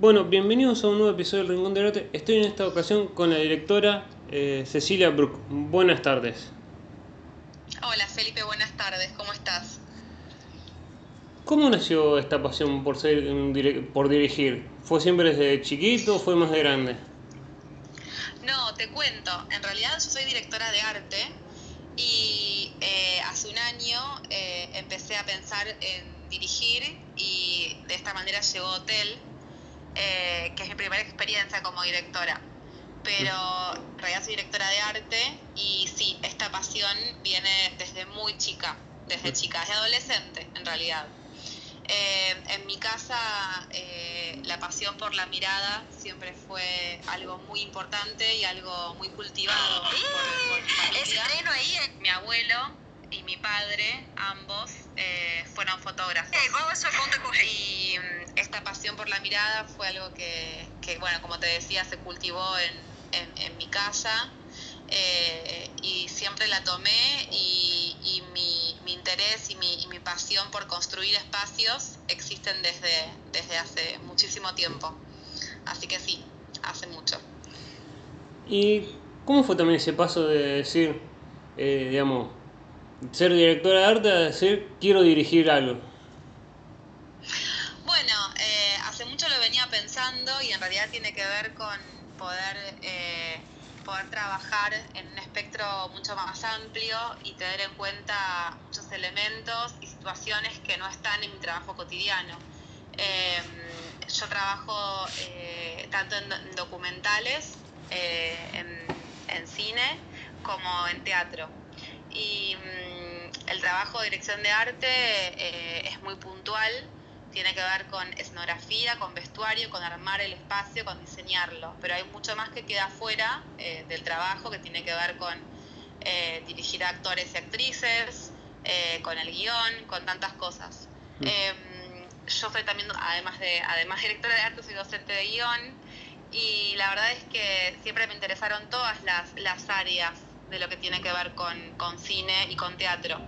Bueno, bienvenidos a un nuevo episodio del Rincón del Arte. Estoy en esta ocasión con la directora eh, Cecilia Brook. Buenas tardes. Hola Felipe, buenas tardes, ¿cómo estás? ¿Cómo nació esta pasión por, ser, por dirigir? ¿Fue siempre desde chiquito o fue más de grande? No, te cuento. En realidad yo soy directora de arte y eh, hace un año eh, empecé a pensar en dirigir y de esta manera llegó Hotel, eh, que es mi primera experiencia como directora. Pero en realidad soy directora de arte y sí, esta pasión viene desde muy chica, desde chica, desde adolescente en realidad. Eh, en mi casa eh, la pasión por la mirada siempre fue algo muy importante y algo muy cultivado por, mi familia. Mi abuelo y mi padre, ambos, eh, fueron fotógrafos. Y mm, esta pasión por la mirada fue algo que, bueno, como te decía, se cultivó en, mi casa y siempre la tomé y, mi, interés y mi, y mi, pasión por construir espacios existen desde, desde hace muchísimo tiempo. Así que sí, hace mucho. ¿Y cómo fue también ese paso de decir, eh, digamos, ser directora de arte a decir quiero dirigir algo? Bueno, eh, hace mucho lo venía y en realidad tiene que ver con poder, eh, poder trabajar en un espectro mucho más amplio y tener en cuenta muchos elementos y situaciones que no están en mi trabajo cotidiano. Em, yo trabajo tanto en documentales, en, en cine, como en teatro y mm, el trabajo de dirección de arte eh, es muy puntual, tiene que ver con escenografía, con vestuario, con armar el espacio, con diseñarlo, pero hay mucho más que queda fuera eh, del trabajo que tiene que ver con eh, dirigir a actores y actrices, con el guion, con tantas cosas. Mm. Em, yo soy también, además de además directora de arte, soy docente de guion y la verdad es que siempre me interesaron todas las, las áreas de lo que tiene que ver con, cine y con teatro.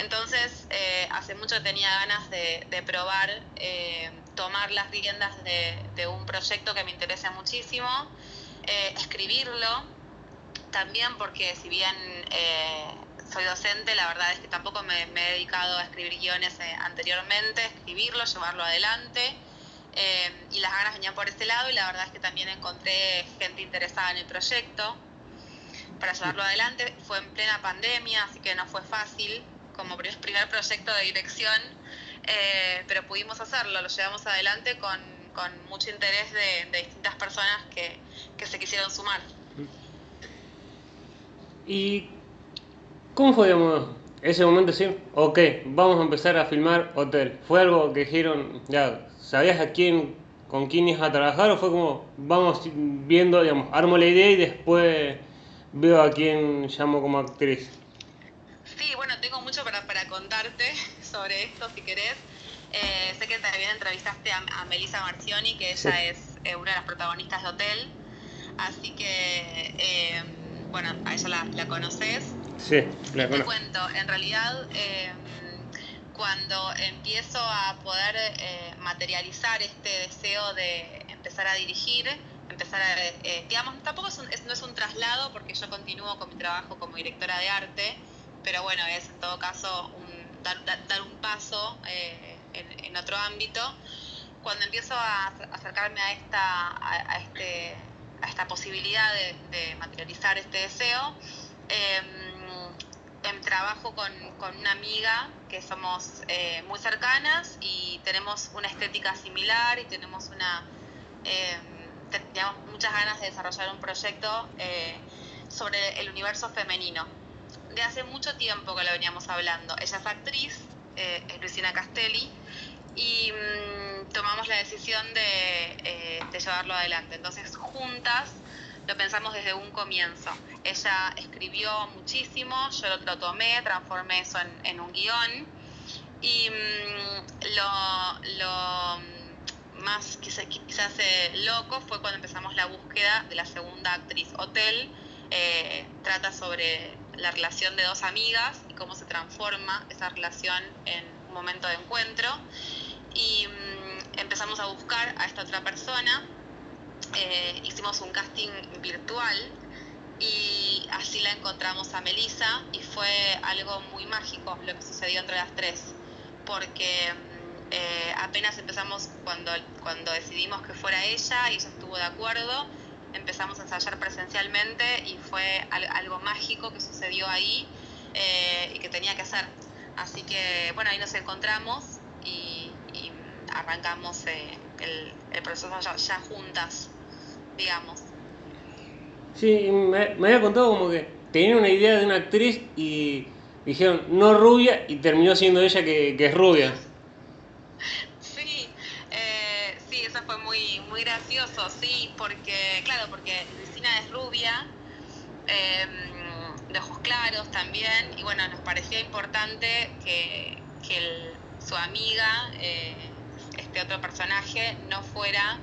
Entonces, eh, hace mucho tenía ganas de, probar, eh, tomar las riendas de, un proyecto que me interesa muchísimo, eh, escribirlo, también porque si bien soy docente, la verdad es que tampoco me, me he dedicado a escribir guiones anteriormente, escribirlo, llevarlo adelante. y las ganas venían por ese lado y la verdad es que también encontré gente interesada en el proyecto para llevarlo adelante. Fue en plena pandemia, así que no fue fácil como primer proyecto de dirección, eh, pero pudimos hacerlo, lo llevamos adelante con, con mucho interés de, distintas personas que, que, se quisieron sumar. ¿Y cómo fue, ese momento decir, ok, vamos a empezar a filmar hotel? ¿Fue algo que dijeron, ya, sabías a quién, con quién ibas a trabajar o fue como, vamos viendo, digamos, armo la idea y después veo a quién llamo como actriz. Sí, bueno, tengo mucho para, para contarte sobre esto, si querés. Eh, sé que también entrevistaste a, Melissa Marcioni, que ella es eh, una de las protagonistas de Hotel. Así que, eh, bueno, a ella la, la conoces. Sí, la conozco. Te cuento, en realidad, cuando empiezo a poder materializar este deseo de empezar a dirigir, empezar a, digamos, tampoco es no es un traslado porque yo continúo con mi trabajo como directora de arte, pero bueno, es en todo caso dar, dar, un paso eh, en, otro ámbito. Cuando empiezo a acercarme a esta, a, este, a esta posibilidad de, materializar este deseo, em, em, trabajo con, con, una amiga que somos eh, muy cercanas y tenemos una estética similar y tenemos una... Em, teníamos muchas ganas de desarrollar un proyecto eh, sobre el universo femenino. Hace mucho tiempo que lo veníamos hablando. Ella es actriz, eh, es Luciana Castelli, y mm, tomamos la decisión eh, de, llevarlo adelante. Entonces, juntas lo pensamos desde un comienzo. Ella escribió muchísimo, yo lo, tomé, transformé eso en, un guion y mm, lo más quizás, loco fue cuando empezamos la búsqueda de la segunda actriz. Hotel eh, trata sobre la relación de dos amigas y cómo se transforma esa relación en un momento de encuentro. Y mm, empezamos a buscar a esta otra persona, eh, hicimos un casting virtual y así la encontramos a Melissa y fue algo muy mágico lo que sucedió entre las tres, porque mm, eh, apenas empezamos cuando, cuando decidimos que fuera ella y ella estuvo de acuerdo, empezamos a ensayar presencialmente y fue algo mágico que sucedió ahí eh, y que tenía que hacer. Así que bueno, ahí nos encontramos y, arrancamos eh, el, proceso ya juntas, digamos. Sí, me, había contado como que tenía una idea de una actriz y dijeron no rubia y terminó siendo ella que, es rubia. Sí, eh, sí, eso fue muy, muy gracioso, sí, porque, claro, porque Cristina es rubia, em, de ojos claros también, y bueno, nos parecía importante que, su amiga, eh, este otro personaje, no fuera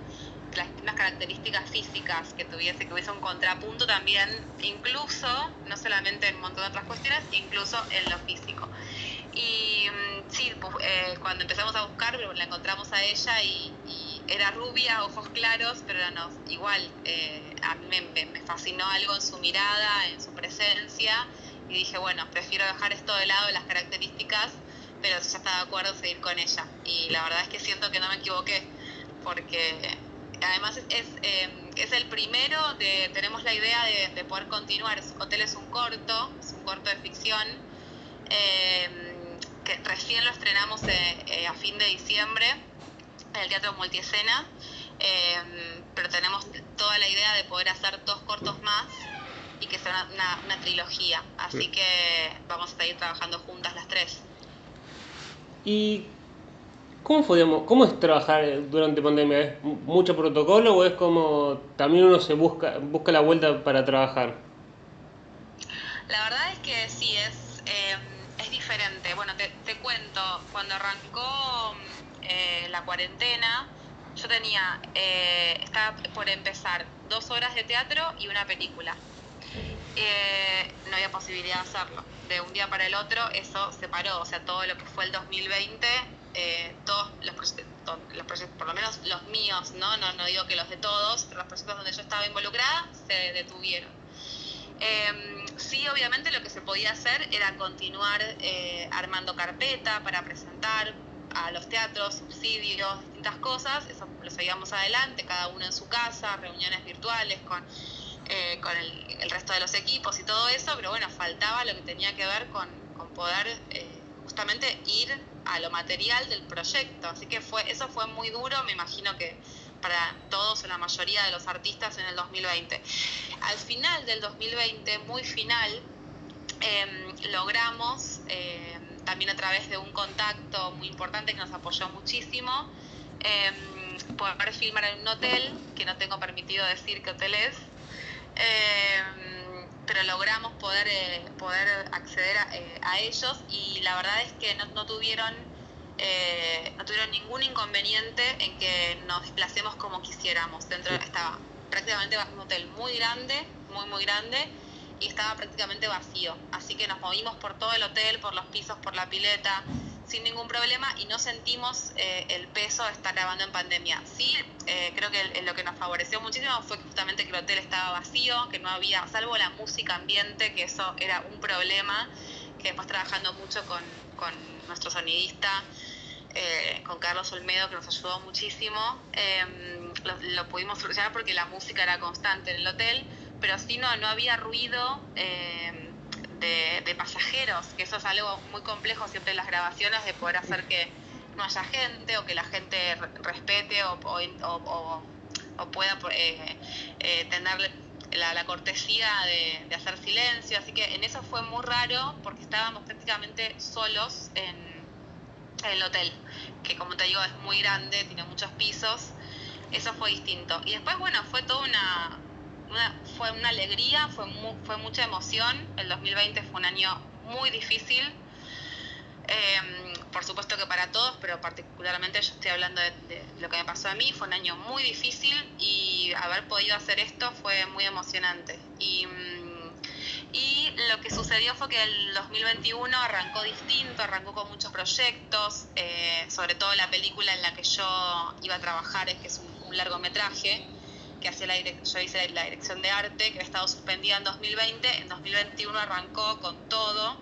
las mismas características físicas que tuviese, que hubiese un contrapunto también, incluso, no solamente en un montón de otras cuestiones, incluso en lo físico. Y mm, sí, pues, eh, cuando empezamos a buscar, la encontramos a ella y, era rubia, ojos claros, pero no, igual, eh, a mí me, fascinó algo en su mirada, en su presencia, y dije, bueno, prefiero dejar esto de lado, las características, pero ya está de acuerdo, seguir con ella. Y la verdad es que siento que no me equivoqué, porque además es, em, es, el primero de, tenemos la idea de, poder continuar. Hotel es un corto, es un corto de ficción, em, que recién lo estrenamos eh, eh, a fin de diciembre en el Teatro Multiescena, em, pero tenemos toda la idea de poder hacer dos cortos más y que sea una, una trilogía. Así que vamos a seguir trabajando juntas las tres. ¿Y ¿Cómo, ¿Cómo es trabajar durante pandemia? ¿Es mucho protocolo o es como también uno se busca, busca la vuelta para trabajar? La verdad es que sí, es, em, es diferente. Bueno, te, te cuento, cuando arrancó eh, la cuarentena, yo tenía, eh, estaba por empezar dos horas de teatro y una película. Eh, no había posibilidad de hacerlo. De un día para el otro eso se paró, o sea, todo lo que fue el 2020 eh, todos los proyectos, por lo menos los míos, ¿no? ¿no? digo que los de todos, pero los proyectos donde yo estaba involucrada se detuvieron. Em, sí, obviamente lo que se podía hacer era continuar armando carpeta para presentar a los teatros, subsidios, distintas cosas, eso lo seguíamos adelante, cada uno en su casa, reuniones virtuales con, eh, con el, resto de los equipos y todo eso, pero bueno, faltaba lo que tenía que ver con, con poder justamente ir a lo material del proyecto. Así que fue, eso fue muy duro, me imagino que para todos o la mayoría de los artistas en el 2020. Al final del 2020, muy final, em, logramos, em, también a través de un contacto muy importante que nos apoyó muchísimo, eh, poder filmar en un hotel, que no tengo permitido decir qué hotel es pero logramos poder, eh, poder acceder eh, a, ellos y la verdad es que no, tuvieron eh, no tuvieron ningún inconveniente en que nos desplacemos como quisiéramos. Dentro estaba prácticamente un hotel muy grande, muy muy grande y estaba prácticamente vacío. Así que nos movimos por todo el hotel, por los pisos, por la pileta sin ningún problema y no sentimos eh, el peso de estar grabando en pandemia. Sí, eh, creo que lo que nos favoreció muchísimo fue justamente que el hotel estaba vacío, que no había, salvo la música ambiente, que eso era un problema, que después trabajando mucho con, con nuestro sonidista, eh, con Carlos Olmedo, que nos ayudó muchísimo, em, lo, pudimos solucionar porque la música era constante en el hotel, pero sí no, no había ruido. Em, de, pasajeros, que eso es algo muy complejo siempre en las grabaciones, de poder hacer que no haya gente o que la gente respete o, o, pueda eh, eh, tener la, cortesía de, hacer silencio. Así que en eso fue muy raro porque estábamos prácticamente solos en, el hotel, que como te digo es muy grande, tiene muchos pisos. Eso fue distinto. Y después, bueno, fue toda una, fue una alegría, fue, fue mucha emoción. El 2020 fue un año muy difícil, em, por supuesto que para todos, pero particularmente yo estoy hablando de, lo que me pasó a mí, fue un año muy difícil y haber podido hacer esto fue muy emocionante. Y, mm, Y lo que sucedió fue que el 2021 arrancó distinto, arrancó con muchos proyectos, eh, sobre todo la película en la que yo iba a trabajar, que es un, largometraje, que hacía la yo hice la dirección de arte, que había estado suspendida en 2020, en 2021 arrancó con todo,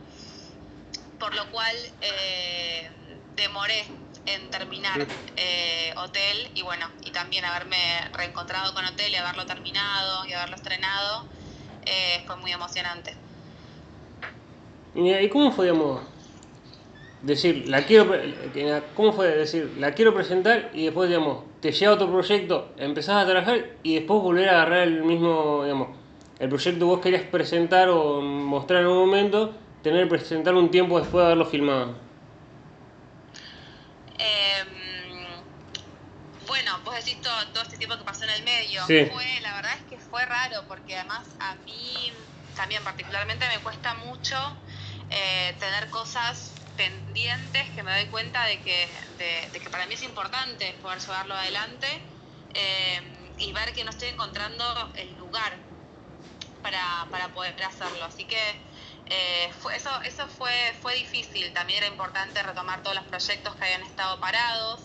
por lo cual eh, demoré en terminar eh, Hotel y bueno, y también haberme reencontrado con Hotel y haberlo terminado y haberlo estrenado eh, fue muy emocionante. ¿Y cómo fue, digamos, decir, la quiero, cómo fue decir, la quiero presentar y después, digamos, te llega otro proyecto, empezás a trabajar y después volver a agarrar el mismo, digamos, el proyecto que vos querías presentar o mostrar en un momento, tener que presentar un tiempo después de haberlo filmado? Em, bueno, vos decís todo, todo, este tiempo que pasó en el medio. Fue, la verdad es que fue raro, porque además a mí también particularmente me cuesta mucho eh, tener cosas pendientes que me doy cuenta de que, de, que para mí es importante poder llevarlo adelante em, y ver que no estoy encontrando el lugar para, para poder hacerlo. Así que eh, eso eso fue, fue difícil, también era importante retomar todos los proyectos que habían estado parados,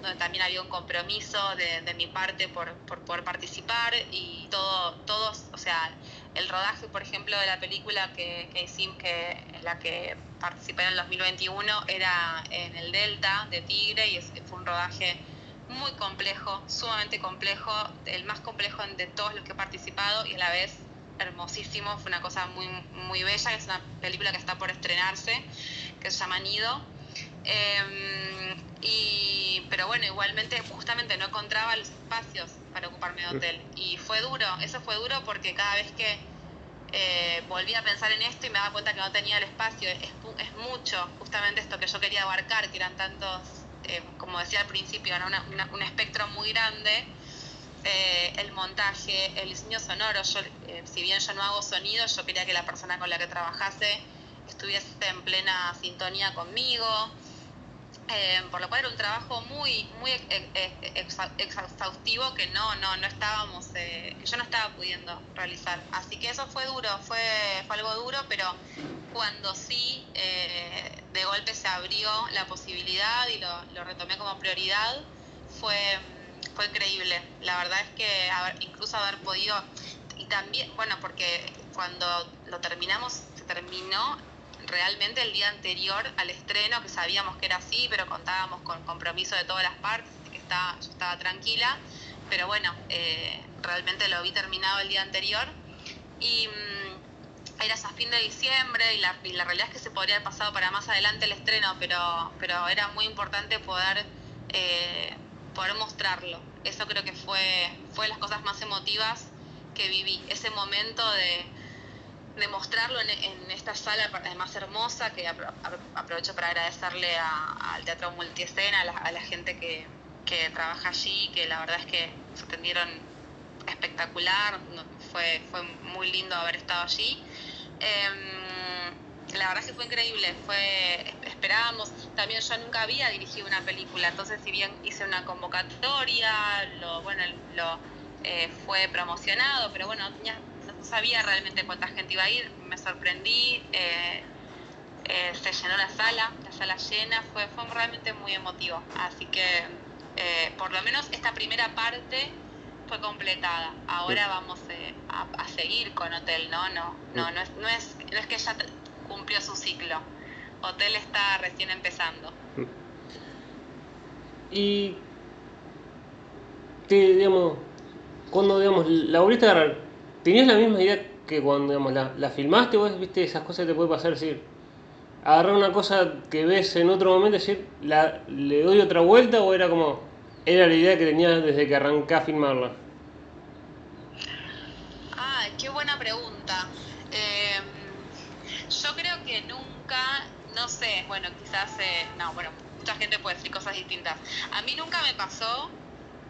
donde también había un compromiso de, de mi parte por, por, poder participar y todo, todos, o sea, el rodaje, por ejemplo, de la película que, hicimos, que en la que participé en el 2021, era en el Delta de Tigre y fue un rodaje muy complejo, sumamente complejo, el más complejo de todos los que he participado y a la vez hermosísimo, fue una cosa muy, muy bella, es una película que está por estrenarse, que se llama Nido. Em, y, pero bueno, igualmente, justamente no encontraba los espacios para ocuparme de hotel. Y fue duro, eso fue duro porque cada vez que eh, volví a pensar en esto y me daba cuenta que no tenía el espacio, es, es mucho, justamente esto que yo quería abarcar, que eran tantos, eh, como decía al principio, un espectro muy grande eh, el montaje, el diseño sonoro. Yo, eh, si bien yo no hago sonido, yo quería que la persona con la que trabajase estuviese en plena sintonía conmigo. Eh, por lo cual era un trabajo muy muy exhaustivo que no no no estábamos que yo no estaba pudiendo realizar así que eso fue duro fue, fue algo duro pero cuando sí de golpe se abrió la posibilidad y lo, lo retomé como prioridad fue fue increíble. La verdad es que incluso haber podido, y también, bueno, porque cuando lo terminamos, se terminó realmente el día anterior al estreno, que sabíamos que era así, pero contábamos con compromiso de todas las partes, que estaba, yo estaba tranquila, pero bueno, eh, realmente lo vi terminado el día anterior. Y mm, era a fin de diciembre y la, la, realidad es que se podría haber pasado para más adelante el estreno, pero, pero era muy importante poder eh, poder mostrarlo. Eso creo que fue, fue las cosas más emotivas que viví. Ese momento de, de mostrarlo en, esta sala más hermosa, que aprovecho para agradecerle al Teatro Multiescena, a la, gente que, que, trabaja allí, que la verdad es que se atendieron espectacular, fue, fue muy lindo haber estado allí. Em, la verdad es que fue increíble, fue esperábamos, también yo nunca había dirigido una película, entonces si bien hice una convocatoria, lo bueno, lo eh, fue promocionado, pero bueno, no sabía realmente cuánta gente iba a ir, me sorprendí, eh, eh, se llenó la sala, la sala llena, fue, fue realmente muy emotivo, así que por lo menos esta primera parte fue completada. Ahora vamos a, a, seguir con Hotel, ¿no? No, no, no es, no es, no es que ya cumplió su ciclo. Hotel está recién empezando. Y, digamos, cuando digamos, la volviste a agarrar, ¿tenías la misma idea que cuando digamos, la, la filmaste? ¿Vos viste esas cosas que te puede pasar? decir, agarrar una cosa que ves en otro momento, decir, la, ¿le doy otra vuelta o era como, era la idea que tenías desde que arranqué a filmarla? Ah, qué buena pregunta. Eh, yo creo que nunca, no sé, bueno, quizás, eh, no, bueno, mucha gente puede decir cosas distintas. A mí nunca me pasó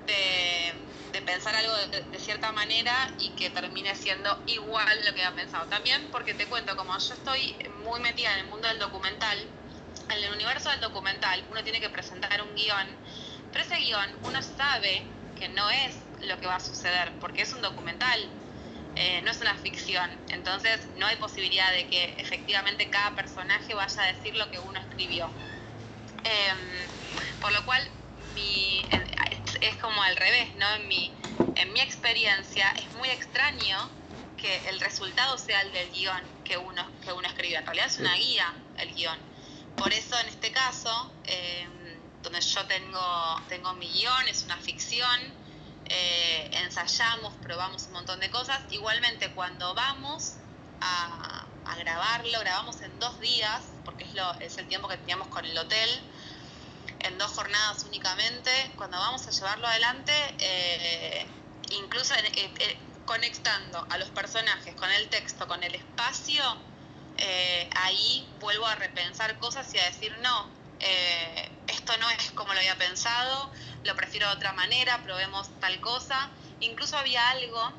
de, pensar algo de, cierta manera y que termine siendo igual lo que había pensado. También porque te cuento, como yo estoy muy metida en el mundo del documental, en el universo del documental uno tiene que presentar un guion, pero ese guion uno sabe que no es lo que va a suceder, porque es un documental eh, no es una ficción. Entonces no hay posibilidad de que efectivamente cada personaje vaya a decir lo que uno escribió. Em, por lo cual es, como al revés, ¿no? En mi, en mi experiencia es muy extraño que el resultado sea el del guion que uno, que uno escribe. En realidad es una guía el guion. Por eso en este caso, em, donde yo tengo, tengo mi guion, es una ficción, eh, ensayamos, probamos un montón de cosas. Igualmente cuando vamos a, grabarlo, grabamos en dos días, porque es, lo, es el tiempo que teníamos con el hotel, en dos jornadas únicamente. Cuando vamos a llevarlo adelante, eh, incluso eh, conectando a los personajes con el texto, con el espacio, ahí vuelvo a repensar cosas y a decir, no, esto no es como lo había pensado, lo prefiero de otra manera, probemos tal cosa. Incluso había algo,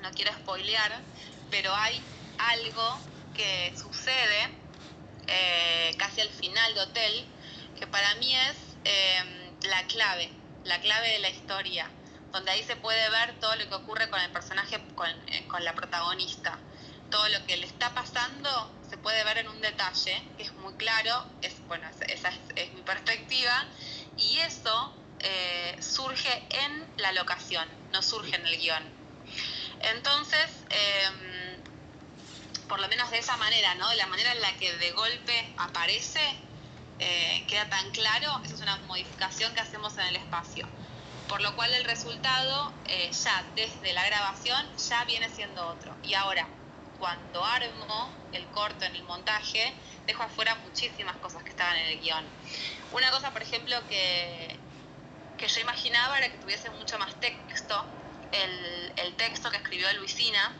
no quiero spoilear, pero hay algo que sucede eh, casi al final de Hotel, que para mí es em, la clave, la clave de la historia, donde ahí se puede ver todo lo que ocurre con el personaje, con, eh, la protagonista. Todo lo que le está pasando se puede ver en un detalle, que es muy claro, es, bueno, esa es mi perspectiva, y eso eh, surge en la locación, no surge en el guion. Entonces, em, por lo menos de esa manera, ¿no? De la manera en la que de golpe aparece, eh, queda tan claro, esa es una modificación que hacemos en el espacio. Por lo cual el resultado, eh, ya desde la grabación, ya viene siendo otro. Y ahora, cuando armo el corto en el montaje, dejo afuera muchísimas cosas que estaban en el guion. Una cosa, por ejemplo, que, que yo imaginaba era que tuviese mucho más texto. El, el texto que escribió Luisina,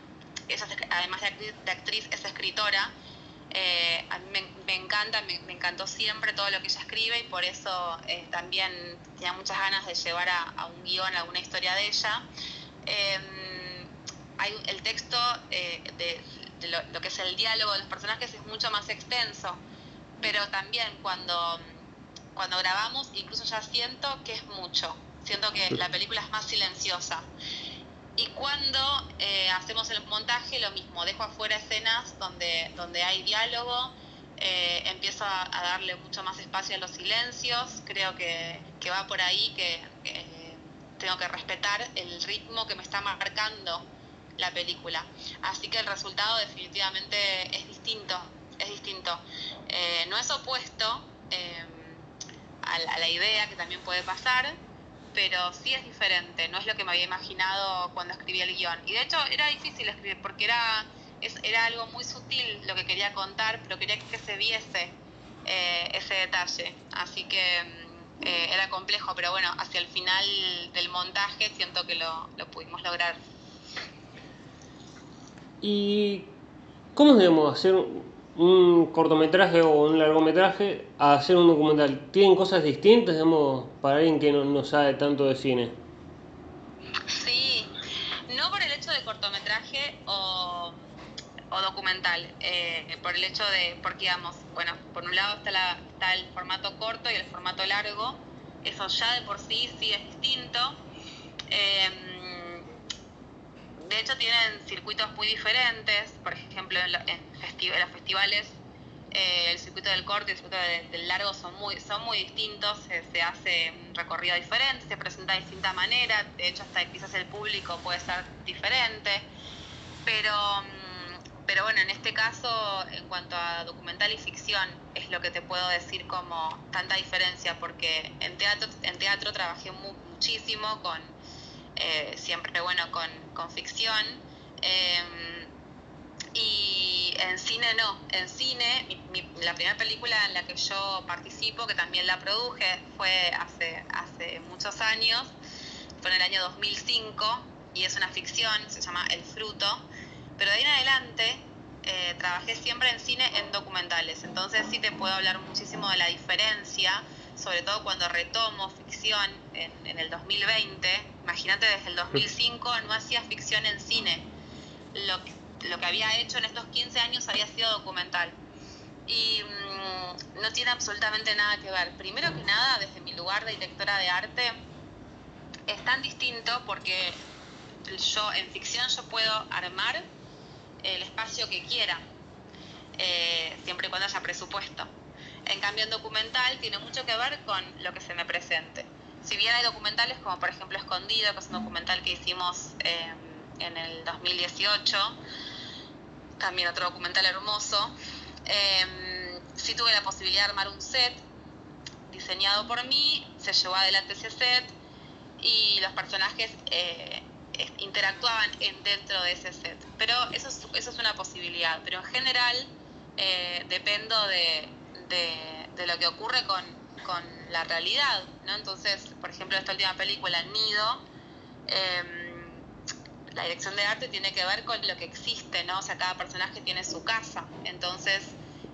además de actriz, es escritora. Eh, a mí me, encanta, me, encantó siempre todo lo que ella escribe y por eso eh, también tenía muchas ganas de llevar a, un guion alguna historia de ella. Em, hay, el texto eh, de, lo, lo, que es el diálogo de los personajes es mucho más extenso, pero también cuando cuando grabamos incluso ya siento que es mucho, siento que la película es más silenciosa. Y cuando eh, hacemos el montaje, lo mismo, dejo afuera escenas donde, donde hay diálogo, eh, empiezo a, darle mucho más espacio a los silencios, creo que, va por ahí, que, tengo que respetar el ritmo que me está marcando la película. Así que el resultado definitivamente es distinto, es distinto. Eh, no es opuesto, a la, idea, que también puede pasar, pero sí es diferente, no es lo que me había imaginado cuando escribí el guion. Y de hecho era difícil escribir porque era, era algo muy sutil lo que quería contar, pero quería que se viese eh, ese detalle. Así que mm, eh, era complejo, pero bueno, hacia el final del montaje siento que lo, lo pudimos lograr. ¿Y cómo debemos hacer un cortometraje o un largometraje a hacer un documental? ¿Tienen cosas distintas, digamos, para alguien que no, sabe tanto de cine? Sí, no por el hecho de cortometraje o, documental, eh, por el hecho de, porque digamos, bueno, por un lado está, la, está el formato corto y el formato largo, eso ya de por sí sí es distinto. Eh, de hecho tienen circuitos muy diferentes, por ejemplo en, los festivales eh, el circuito del corto y el circuito del, largo son muy, son muy distintos, se, hace un recorrido diferente, se presenta de distinta manera, de hecho hasta quizás el público puede ser diferente, pero, mm, pero bueno, en este caso en cuanto a documental y ficción es lo que te puedo decir como tanta diferencia, porque en teatro, en teatro trabajé muchísimo con eh, siempre bueno con, con ficción. Em, y en cine no, en cine, la primera película en la que yo participo, que también la produje, fue hace, hace muchos años, fue en el año 2005, y es una ficción, se llama El Fruto, pero de ahí en adelante eh, trabajé siempre en cine en documentales, entonces sí te puedo hablar muchísimo de la diferencia sobre todo cuando retomo ficción en, el 2020, imagínate desde el 2005 no hacía ficción en cine, lo, lo que había hecho en estos 15 años había sido documental. Y mm, no tiene absolutamente nada que ver. Primero que nada, desde mi lugar de directora de arte, es tan distinto porque yo en ficción yo puedo armar el espacio que quiera, eh, siempre y cuando haya presupuesto. En cambio, en documental tiene mucho que ver con lo que se me presente. Si bien hay documentales como por ejemplo Escondido, que es un documental que hicimos eh, en el 2018, también otro documental hermoso, eh, sí tuve la posibilidad de armar un set diseñado por mí, se llevó adelante ese set y los personajes eh, interactuaban en, dentro de ese set. Pero eso es, eso es una posibilidad, pero en general eh, dependo de, de, lo que ocurre con, con, la realidad, ¿no? Entonces, por ejemplo, esta última película, Nido, em, la dirección de arte tiene que ver con lo que existe, ¿no? O sea, cada personaje tiene su casa, entonces...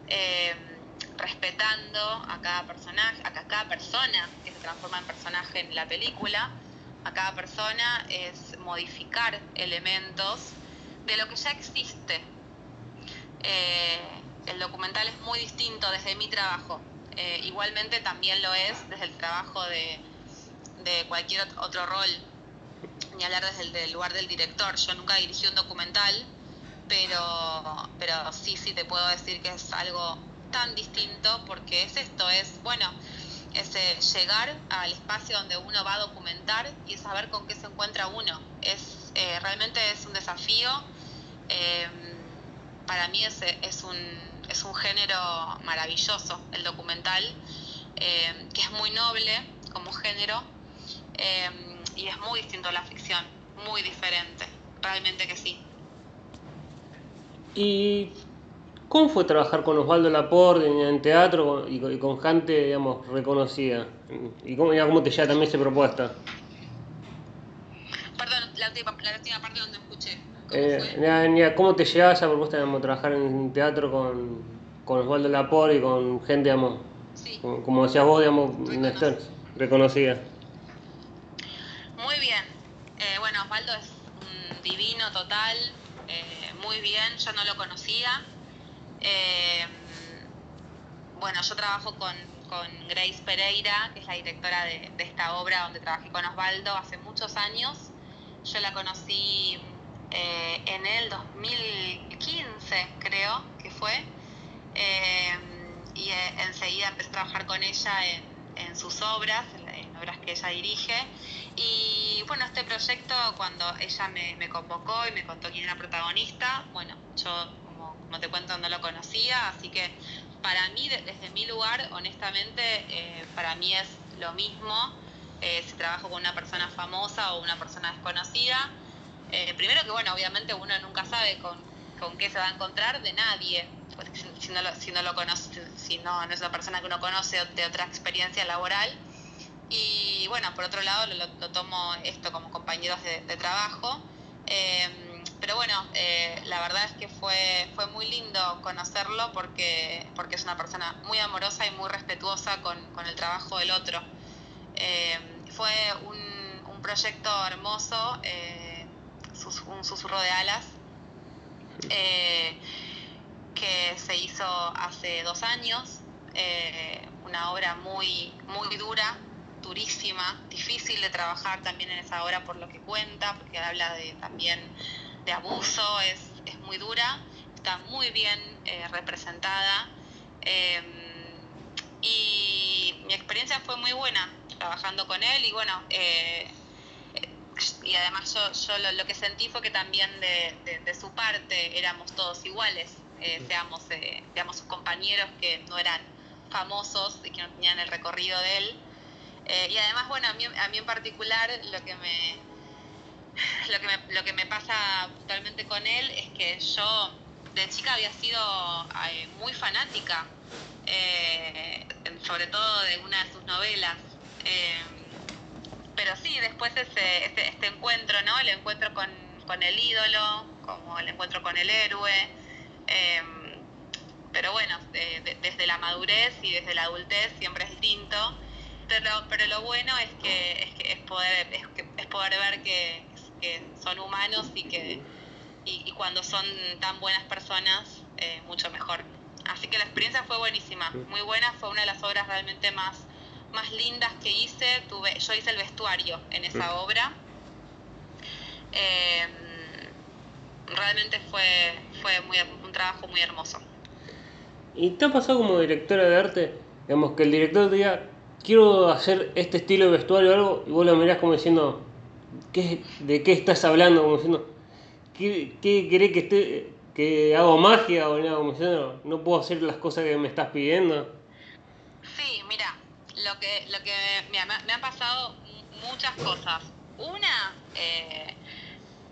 Em, respetando a cada personaje, a cada persona que se transforma en personaje en la película, a cada persona es modificar elementos de lo que ya existe. Eh, el documental es muy distinto desde mi trabajo. Eh, igualmente también lo es desde el trabajo de, de cualquier otro rol, ni hablar desde el lugar del director. Yo nunca dirigí un documental, pero, pero sí, sí te puedo decir que es algo tan distinto porque es esto, es, bueno, es eh, llegar al espacio donde uno va a documentar y saber con qué se encuentra uno. Es, eh, realmente es un desafío. Eh, para mí es, es, un, es un género maravilloso, el documental, que es muy noble como género y es muy distinto a la ficción, muy diferente, realmente que sí. Y ¿Cómo fue trabajar con Osvaldo Laporte en, teatro y, con gente, digamos, reconocida? ¿Y cómo, cómo te llega también esa propuesta? Perdón, la última, parte donde escuché. ¿Cómo, eh, ¿Cómo te llega esa propuesta, de trabajar en teatro con, con Osvaldo Laporte y con gente, digamos, como, decías vos, digamos, reconocida? Muy bien. Eh, bueno, Osvaldo es un divino total, eh, muy bien, yo no lo conocía eh, bueno, yo trabajo con, Grace Pereira, que es la directora de, esta obra donde trabajé con Osvaldo hace muchos años. Yo la conocí eh, en el 2015, creo que fue, eh, y enseguida empecé a trabajar con ella en, sus obras, en, obras que ella dirige. Y bueno, este proyecto, cuando ella me, me convocó y me contó quién era protagonista, bueno, yo como te cuento, no lo conocía, así que para mí, desde mi lugar, honestamente, eh, para mí es lo mismo eh, si trabajo con una persona famosa o una persona desconocida. Eh, primero que, bueno, obviamente uno nunca sabe con, con qué se va a encontrar de nadie, pues, si, no lo, si no lo conoce, si no, no es una persona que uno conoce de otra experiencia laboral. Y bueno, por otro lado, lo, tomo esto como compañeros de, trabajo pero bueno, eh, la verdad es que fue, fue muy lindo conocerlo porque, porque es una persona muy amorosa y muy respetuosa con, el trabajo del otro. Eh, fue un, un, proyecto hermoso, eh, un susurro de alas, que se hizo hace dos años, una obra muy, muy dura, durísima, difícil de trabajar también en esa obra por lo que cuenta, porque habla de también de abuso es, es muy dura, está muy bien eh, representada em, y mi experiencia fue muy buena trabajando con él y bueno, eh, y además yo, yo lo, que sentí fue que también de, de, su parte éramos todos iguales, eh, seamos digamos, sus compañeros que no eran famosos y que no tenían el recorrido de él. y además, bueno, a mí, a mí en particular lo que me, lo que me, lo que me pasa totalmente con él es que yo de chica había sido eh, muy fanática, eh, sobre todo de una de sus novelas. Pero sí, después ese, este encuentro, ¿no? El encuentro con, el ídolo, como el encuentro con el héroe. pero bueno, desde la madurez y desde la adultez siempre es distinto. Pero, pero lo bueno es que es, que es poder es, es poder ver que, que son humanos y que y, cuando son tan buenas personas, eh, mucho mejor. Así que la experiencia fue buenísima, muy buena, fue una de las obras realmente más, más lindas que hice. Tuve, yo hice el vestuario en esa obra. Eh, realmente fue, fue muy, un trabajo muy hermoso. ¿Y te ha pasado como directora de arte, digamos, que el director te diga, quiero hacer este estilo de vestuario o algo, y vos lo mirás como diciendo, ¿qué, ¿de qué estás hablando? Como diciendo, ¿qué, qué querés que esté, que hago magia o? Como diciendo, no puedo hacer las cosas que me estás pidiendo. Sí, mira, lo que, lo que me, han pasado muchas cosas. Una, eh,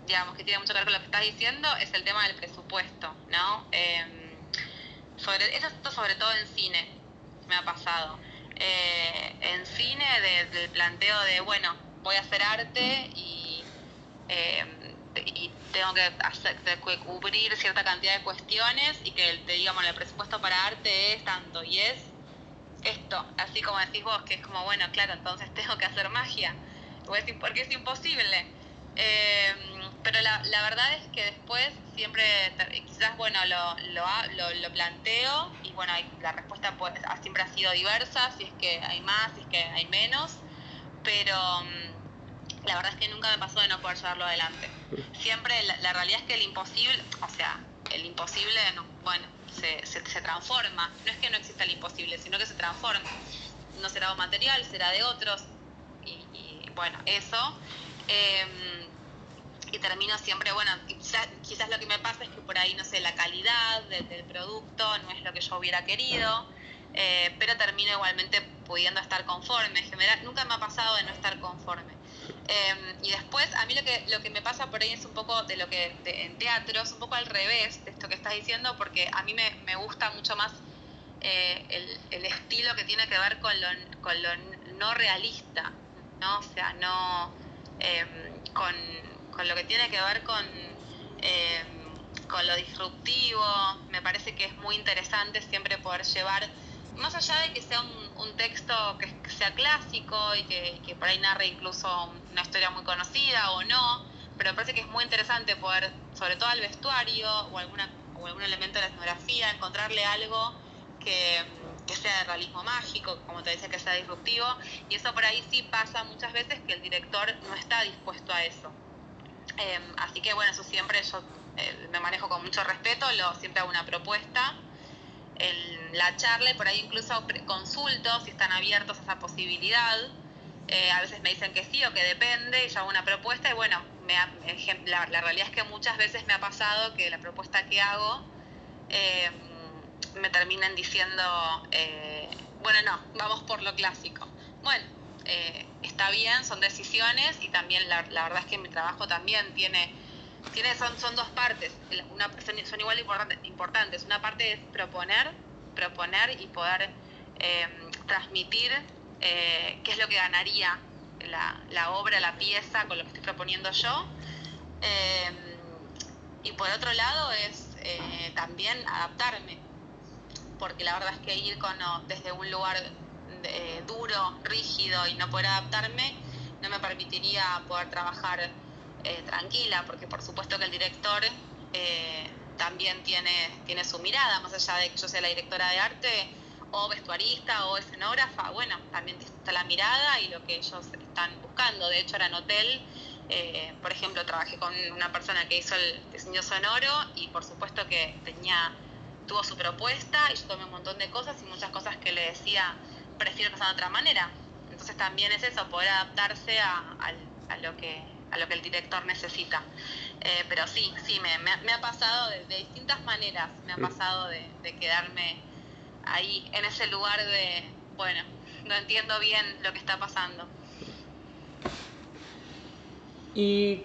digamos, que tiene mucho que ver con lo que estás diciendo, es el tema del presupuesto, ¿no? Eh, sobre, eso sobre todo en cine me ha pasado. Eh, en cine, del planteo de, bueno, voy a hacer arte y, y tengo que, cubrir cierta cantidad de cuestiones y que, digamos, el presupuesto para arte es tanto y es esto, así como decís vos, que es como, bueno, claro, entonces tengo que hacer magia, porque es imposible. Eh, pero la, la, verdad es que después siempre, quizás, bueno, lo, lo, lo, lo planteo y bueno, la respuesta pues, siempre ha sido diversa, si es que hay más, si es que hay menos, pero mm, la verdad es que nunca me pasó de no poder llevarlo adelante. Siempre la, la realidad es que el imposible, o sea, el imposible, no, bueno, se, transforma. No es que no exista el imposible, sino que se transforma. No será un material, será de otros. Y, bueno, eso. Eh, y termino siempre, bueno, quizás, lo que me pasa es que por ahí, no sé, la calidad de, del producto no es lo que yo hubiera querido, eh, pero termino igualmente pudiendo estar conforme. General, nunca me ha pasado de no estar conforme. Eh, y después, a mí lo que, lo que me pasa por ahí es un poco de lo que en teatro, es un poco al revés de esto que estás diciendo, porque a mí me, me gusta mucho más eh, el, el, estilo que tiene que ver con lo, con lo no realista, ¿no? O sea, no con con lo que tiene que ver con, eh, con lo disruptivo. Me parece que es muy interesante siempre poder llevar, más allá de que sea un, texto que, sea clásico y que, que, por ahí narre incluso una historia muy conocida o no, pero me parece que es muy interesante poder, sobre todo al vestuario o, alguna, algún elemento de la etnografía, encontrarle algo que, que sea de realismo mágico, como te decía, que sea disruptivo, y eso por ahí sí pasa muchas veces que el director no está dispuesto a eso. Eh, así que bueno, eso siempre yo eh, me manejo con mucho respeto, lo, siempre hago una propuesta. En la charla, por ahí incluso consulto si están abiertos a esa posibilidad. Eh, a veces me dicen que sí o que depende y yo hago una propuesta y bueno, me ha, la, realidad es que muchas veces me ha pasado que la propuesta que hago eh, me terminan diciendo, eh, bueno, no, vamos por lo clásico. Bueno, eh, está bien, son decisiones y también la, verdad es que mi trabajo también tiene, tiene son, son dos partes, una, son, son igual importante, importantes. Una parte es proponer, proponer y poder eh, transmitir eh, qué es lo que ganaría la, la, obra, la pieza con lo que estoy proponiendo yo. Eh, y por otro lado es también adaptarme, porque la verdad es que ir desde un lugar duro, rígido y no poder adaptarme, no me permitiría poder trabajar eh, tranquila, porque por supuesto que el director eh, también tiene, tiene su mirada, más allá de que yo sea la directora de arte o vestuarista o escenógrafa, bueno, también está la mirada y lo que ellos están buscando. De hecho, era en hotel, eh, por ejemplo, trabajé con una persona que hizo el diseño sonoro y por supuesto que tenía tuvo su propuesta y yo tomé un montón de cosas y muchas cosas que le decía prefiero pasar de otra manera. Entonces también es eso, poder adaptarse a lo, que, a lo que el director necesita. Eh, pero sí, sí, me, me, me ha pasado de, de, distintas maneras, me ha pasado de, de, quedarme ahí en ese lugar de, bueno, no entiendo bien lo que está pasando. ¿Y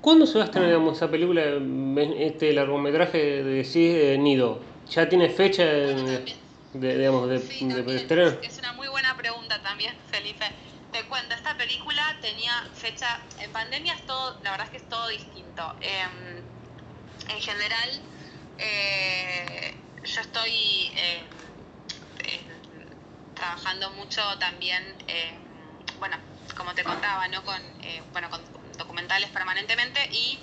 cuándo se va a estrenar digamos, esa película, este largometraje de sí, de Nido? ¿Ya tiene fecha? Bueno, de, digamos, de, sí, de estreno? Es una muy buena pregunta también, Felipe. Te cuento, esta película tenía fecha, en pandemia es todo, la verdad es que es todo distinto. Eh, en general, eh, yo estoy eh, trabajando mucho también, bueno, como te contaba, ¿no? con, bueno, con documentales permanentemente y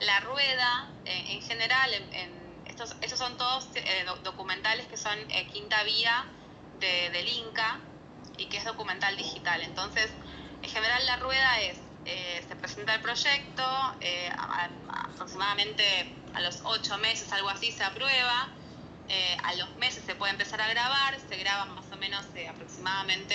la rueda, en general, en, estos, esos son todos eh, documentales que son eh, quinta vía de, del Inca y que es documental digital. Entonces, en general la rueda es se presenta el proyecto, aproximadamente a los ocho meses, algo así, se aprueba. a los meses se puede empezar a grabar, se graba más o menos aproximadamente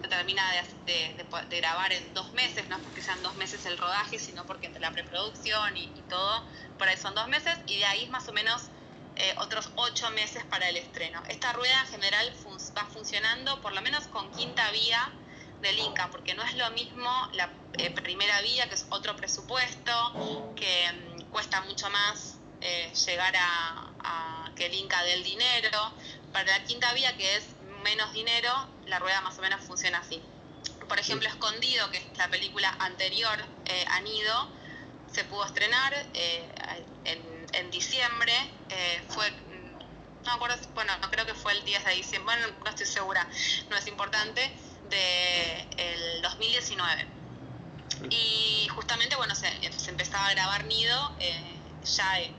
se termina de, grabar en dos meses, no porque sean dos meses el rodaje, sino porque entre la preproducción y, todo, por ahí son dos meses, y de ahí más o menos eh, otros ocho meses para el estreno. Esta rueda en general va funcionando por lo menos con quinta vía del Inca, porque no es lo mismo la eh, primera vía, que es otro presupuesto, que mm, cuesta mucho más eh, llegar a, que el Inca dé el dinero. Para la quinta vía, que es menos dinero, la rueda más o menos funciona así. Por ejemplo, Escondido, que es la película anterior a Nido, se pudo estrenar eh, en, diciembre, eh, fue, no me acuerdo, bueno, creo que fue el 10 de diciembre, bueno, no estoy segura, no es importante, del 2019. Y justamente, bueno, se, empezaba a grabar Nido ya en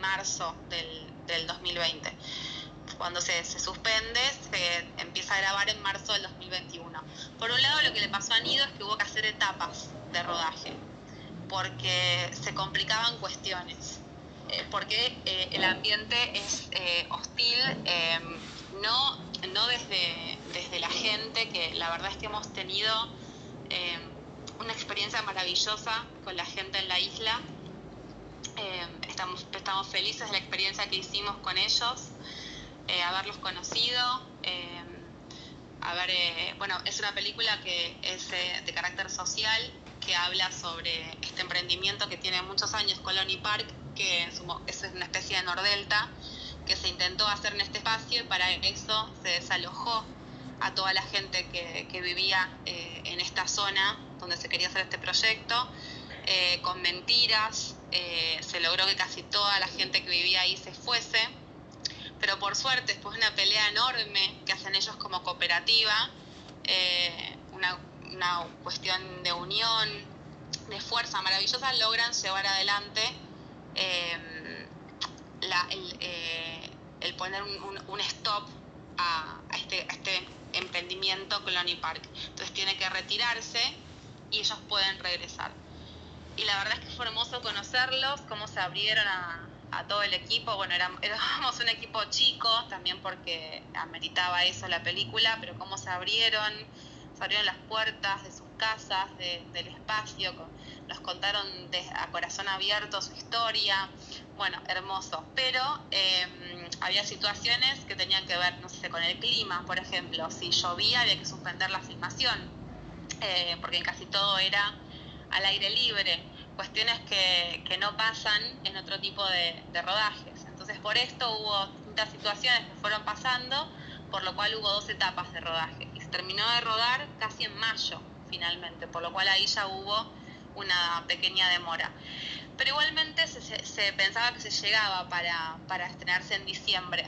marzo del, del 2020 cuando se, suspende, se empieza a grabar en marzo del 2021. Por un lado, lo que le pasó a Nido es que hubo que hacer etapas de rodaje, porque se complicaban cuestiones, eh, porque eh, el ambiente es eh, hostil, em, no, no desde, desde la gente, que la verdad es que hemos tenido em, una experiencia maravillosa con la gente en la isla. Em, estamos, estamos felices de la experiencia que hicimos con ellos. Eh, haberlos conocido. Eh, eh, bueno, es una película que es de carácter social, que habla sobre este emprendimiento que tiene muchos años, Colony Park, que es una especie de Nordelta, que se intentó hacer en este espacio y para eso se desalojó a toda la gente que, vivía en esta zona donde se quería hacer este proyecto, con mentiras, se logró que casi toda la gente que vivía ahí se fuese pero por suerte, después de una pelea enorme que hacen ellos como cooperativa, eh, una, cuestión de unión, de fuerza maravillosa, logran llevar adelante eh, eh, el, poner un, stop a, este, a este emprendimiento Colony Park. Entonces tiene que retirarse y ellos pueden regresar. Y la verdad es que fue hermoso conocerlos, cómo se abrieron a, todo el equipo. Bueno, éramos un equipo chico, también porque ameritaba eso la película, pero cómo se abrieron, se abrieron las puertas de sus casas, del espacio, nos contaron a corazón abierto su historia. Bueno, hermoso. Pero em, había situaciones que tenían que ver, no sé, con el clima, por ejemplo. Si llovía había que suspender la filmación, eh, porque casi todo era al aire libre cuestiones que, no pasan en otro tipo de, rodajes. Entonces por esto hubo distintas situaciones que fueron pasando, por lo cual hubo dos etapas de rodaje. Y se terminó de rodar casi en mayo finalmente, por lo cual ahí ya hubo una pequeña demora. Pero igualmente se, pensaba que se llegaba para, para estrenarse en diciembre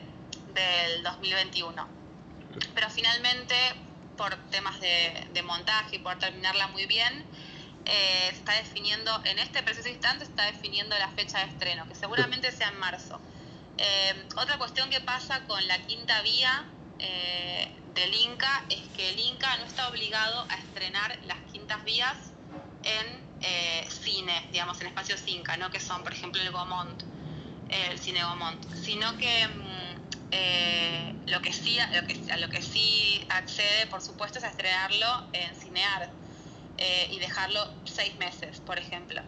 del 2021. Pero finalmente, por temas de, montaje y por terminarla muy bien, eh, se está definiendo, en este preciso instante está definiendo la fecha de estreno, que seguramente sea en marzo. Eh, otra cuestión que pasa con la quinta vía eh, del Inca es que el Inca no está obligado a estrenar las quintas vías en cine, digamos, en espacios Inca, ¿no? que son, por ejemplo, el Gomont, el cine Gomont, sino que mm, lo que sí, lo que, a lo que sí accede, por supuesto, es a estrenarlo en Cinear eh, y dejarlo seis meses, por ejemplo.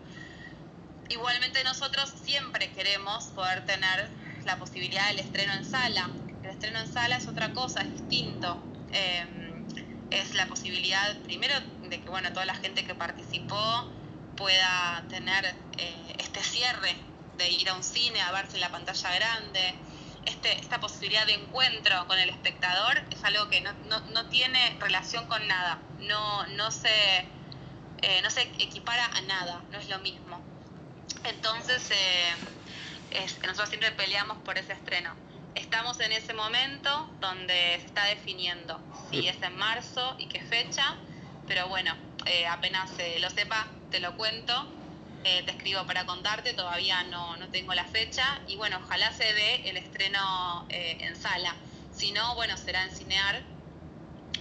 Igualmente nosotros siempre queremos poder tener la posibilidad del estreno en sala. El estreno en sala es otra cosa, es distinto. Em, es la posibilidad, primero, de que bueno, toda la gente que participó pueda tener eh, este cierre de ir a un cine, a verse la pantalla grande. Este, esta posibilidad de encuentro con el espectador es algo que no, no, no tiene relación con nada. No, no se eh, no se equipara a nada, no es lo mismo. Entonces, eh, nosotros siempre peleamos por ese estreno. Estamos en ese momento donde se está definiendo si es en marzo y qué fecha, pero bueno, eh, apenas lo sepa, te lo cuento, te escribo para contarte, todavía no, no tengo la fecha y bueno, ojalá se dé el estreno en sala. Si no, bueno, será en Cinear,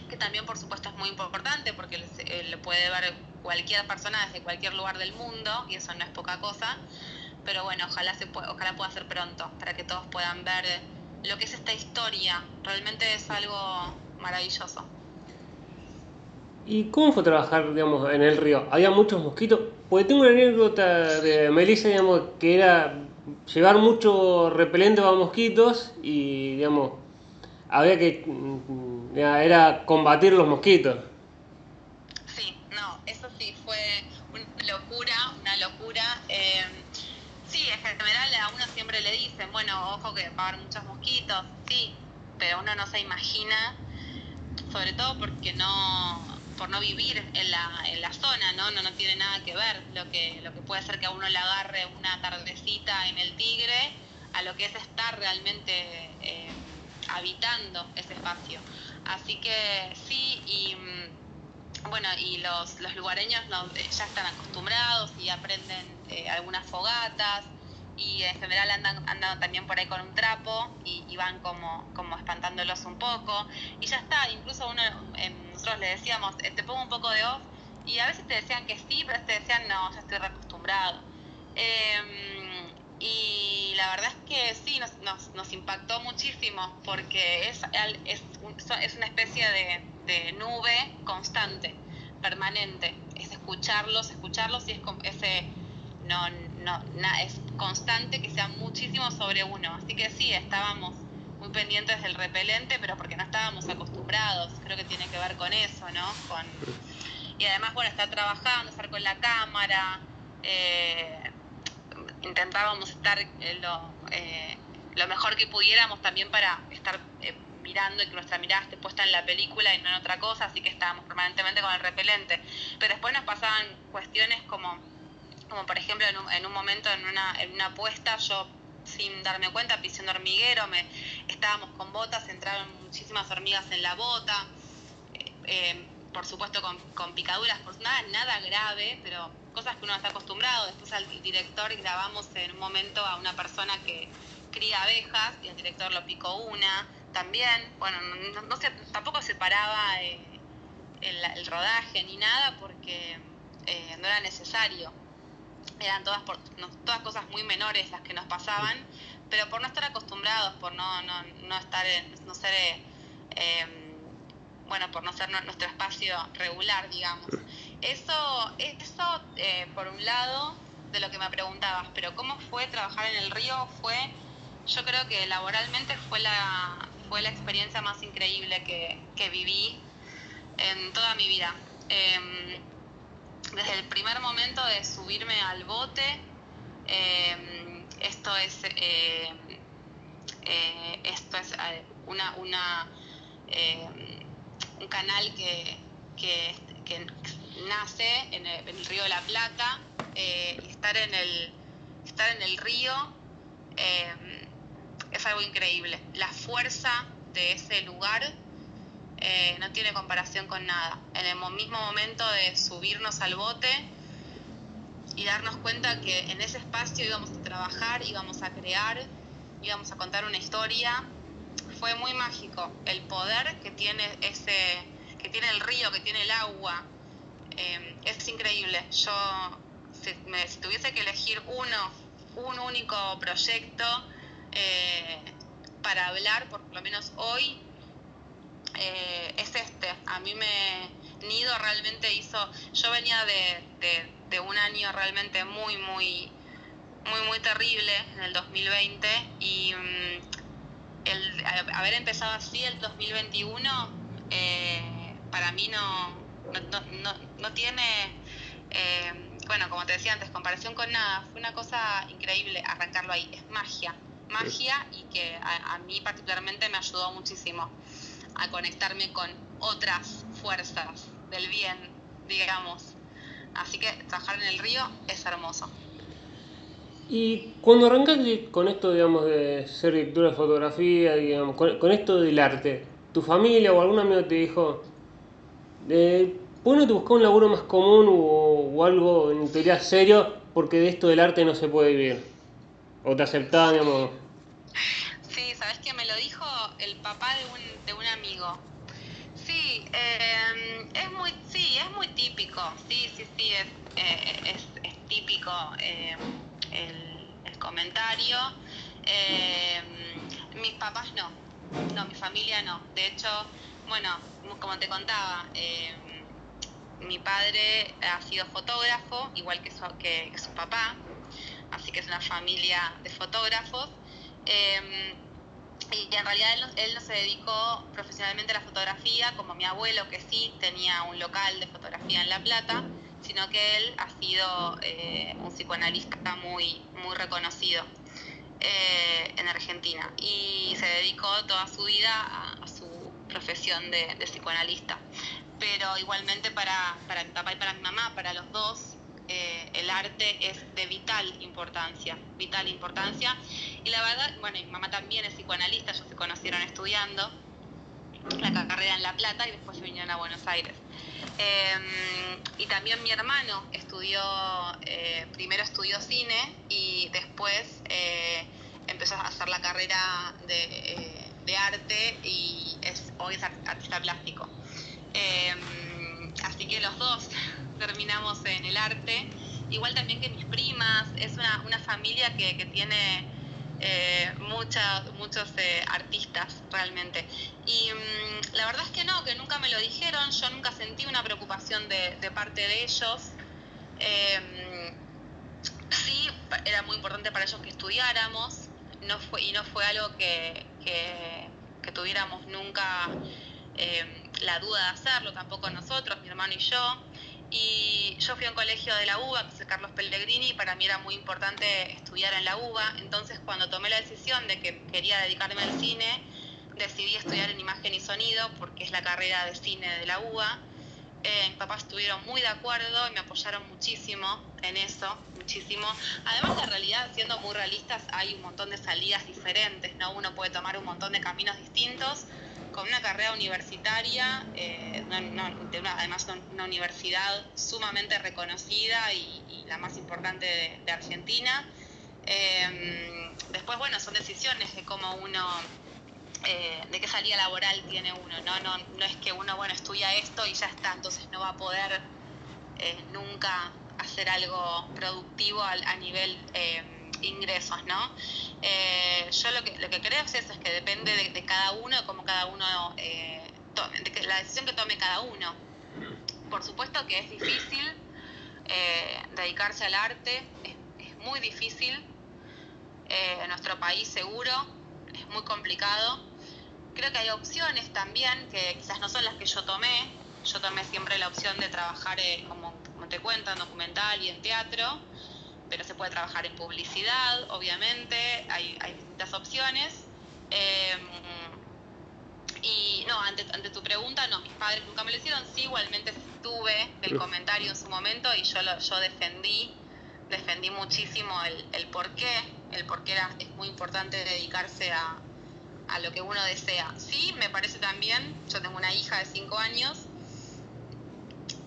que también por supuesto es muy importante porque lo puede ver cualquier persona desde cualquier lugar del mundo, y eso no es poca cosa, pero bueno, ojalá, se ojalá pueda ser pronto, para que todos puedan ver lo que es esta historia, realmente es algo maravilloso. ¿Y cómo fue trabajar, digamos, en el río? ¿Había muchos mosquitos? Porque tengo una anécdota de Melissa, digamos, que era llevar mucho repelente para mosquitos y, digamos, había que, mm, era combatir los mosquitos. Sí, no, eso sí, fue una locura, una locura. Eh, sí, en general a uno siempre le dicen, bueno, ojo que va muchos mosquitos, sí, pero uno no se imagina, sobre todo porque no, por no vivir en la, en la zona, ¿no? ¿no? No tiene nada que ver lo que, lo que puede ser que a uno le agarre una tardecita en el Tigre a lo que es estar realmente eh, habitando ese espacio. Así que sí, y mm, bueno, y los, los lugareños eh, ya están acostumbrados y aprenden eh, algunas fogatas y en general andan, andan también por ahí con un trapo y, van como, como espantándolos un poco. Y ya está, incluso uno, nosotros le decíamos, eh, te pongo un poco de off, y a veces te decían que sí, pero te decían, no, ya estoy reacostumbrado. Em, y la verdad es que sí, nos, nos, impactó muchísimo porque es, es, una especie de, de, nube constante, permanente. Es escucharlos, escucharlos y es ese no, no, es constante que sea muchísimo sobre uno. Así que sí, estábamos muy pendientes del repelente, pero porque no estábamos acostumbrados. Creo que tiene que ver con eso, ¿no? Con, y además, bueno, estar trabajando, estar con la cámara. Eh, intentábamos estar lo, eh, lo mejor que pudiéramos también para estar eh, mirando y que nuestra mirada esté puesta en la película y no en otra cosa, así que estábamos permanentemente con el repelente. Pero después nos pasaban cuestiones como como por ejemplo en un, en un momento en una, apuesta yo sin darme cuenta pisé un hormiguero, me, estábamos con botas, entraron muchísimas hormigas en la bota, eh, eh, por supuesto con, picaduras, pues nada, nada grave, pero cosas que uno está acostumbrado. Después al director grabamos en un momento a una persona que cría abejas y el director lo picó una también. Bueno, no, no tampoco se paraba eh, el, rodaje ni nada porque no era necesario eran todas, por, todas cosas muy menores las que nos pasaban, pero por no estar acostumbrados, por no, no, no estar, no ser, eh, bueno, por no ser nuestro espacio regular, digamos. Eso, eso eh, por un lado, de lo que me preguntabas, pero ¿cómo fue trabajar en el río? Fue, yo creo que laboralmente fue la, fue la experiencia más increíble que, que viví en toda mi vida. Eh, desde el primer momento de subirme al bote, eh, esto es, eh, eh, esto es una, una un canal que, que, nace en el, en el, Río de la Plata y estar en el, estar en el río es algo increíble. La fuerza de ese lugar eh, no tiene comparación con nada. En el mismo momento de subirnos al bote y darnos cuenta que en ese espacio íbamos a trabajar, íbamos a crear, íbamos a contar una historia, fue muy mágico el poder que tiene ese, que tiene el río, que tiene el agua. Eh, es increíble. Yo, si, me, tuviese que elegir uno, un único proyecto eh, para hablar, por lo menos hoy, eh, es este. A mí me. Nido realmente hizo. Yo venía de, de, de, un año realmente muy, muy, muy, muy terrible en el 2020 y mm, el haber empezado así el 2021 eh, para mí no, no, no, no tiene. Eh, bueno, como te decía antes, comparación con nada, fue una cosa increíble arrancarlo ahí, es magia, magia y que a, a mí particularmente me ayudó muchísimo a conectarme con otras fuerzas del bien, digamos. Así que trabajar en el río es hermoso. Y cuando arrancaste con esto, digamos, de ser directora de fotografía, digamos, con, esto del arte, ¿tu familia o algún amigo te dijo, eh, ¿por te un laburo más común o, algo en teoría serio porque de esto del arte no se puede vivir? ¿O te aceptaban, digamos? Sí, ¿sabes que Me lo dijo el papá de un, de un amigo. Sí, eh, es muy, sí, es muy típico, sí, sí, sí, es, eh, es, típico eh, el, el, comentario. Eh, mis papás no, no, mi familia no. De hecho, bueno, como te contaba, mi padre ha sido fotógrafo, igual que su, que su papá, así que es una familia de fotógrafos. Eh, y en realidad él él no, se dedicó profesionalmente a la fotografía, como mi abuelo, que sí tenía un local de fotografía en La Plata, sino que él ha sido eh, un psicoanalista muy, muy reconocido eh, en Argentina y se dedicó toda su vida a, a su profesión de, de, psicoanalista. Pero igualmente para, para mi papá y para mi mamá, para los dos, eh, el arte es de vital importancia, vital importancia. Y la verdad, bueno, mi mamá también es psicoanalista, ellos se conocieron estudiando la carrera en La Plata y después vinieron a Buenos Aires. Eh, y también mi hermano estudió, eh, primero estudió cine y después eh, empezó a hacer la carrera de, de arte y es, hoy es artista plástico. así que los dos terminamos en el arte. Igual también que mis primas, es una, una familia que, que tiene eh, muchos eh, artistas realmente. Y mmm, la verdad es que no, que nunca me lo dijeron, yo nunca sentí una preocupación de, parte de ellos. Eh, sí, era muy importante para ellos que estudiáramos no fue, y no fue algo que, que, tuviéramos nunca eh, la duda de hacerlo, tampoco nosotros, mi hermano y yo. Y yo fui a un colegio de la UBA, que es Carlos Pellegrini, y para mí era muy importante estudiar en la UBA. Entonces, cuando tomé la decisión de que quería dedicarme al cine, decidí estudiar en imagen y sonido, porque es la carrera de cine de la UBA. Eh, mis papás estuvieron muy de acuerdo y me apoyaron muchísimo en eso, muchísimo. Además, la realidad, siendo muy realistas, hay un montón de salidas diferentes, ¿no? Uno puede tomar un montón de caminos distintos con una carrera universitaria, eh, además una universidad sumamente reconocida y, la más importante de, Argentina. Eh, después, bueno, son decisiones de cómo uno, eh, de qué salida laboral tiene uno, ¿no? ¿no? No es que uno, bueno, estudia esto y ya está, entonces no va a poder eh, nunca hacer algo productivo a, a nivel ingresos, ¿no? Eh, yo lo que, lo que creo es eso, es que depende de, cada uno, de cómo cada uno eh, tome, de la decisión que tome cada uno. Por supuesto que es difícil eh, dedicarse al arte, es, es muy difícil, en nuestro país seguro, es muy complicado. Creo que hay opciones también que quizás no son las que yo tomé. Yo tomé siempre la opción de trabajar, como, como te cuento, en documental y en teatro pero se puede trabajar en publicidad, obviamente, hay, hay distintas opciones. Eh, y no, ante, ante, tu pregunta, no, mis padres nunca me lo hicieron, sí, igualmente tuve el comentario en su momento y yo, lo, yo defendí, defendí muchísimo el, el por qué, el por qué era, es muy importante dedicarse a, a lo que uno desea. Sí, me parece también, yo tengo una hija de 5 años,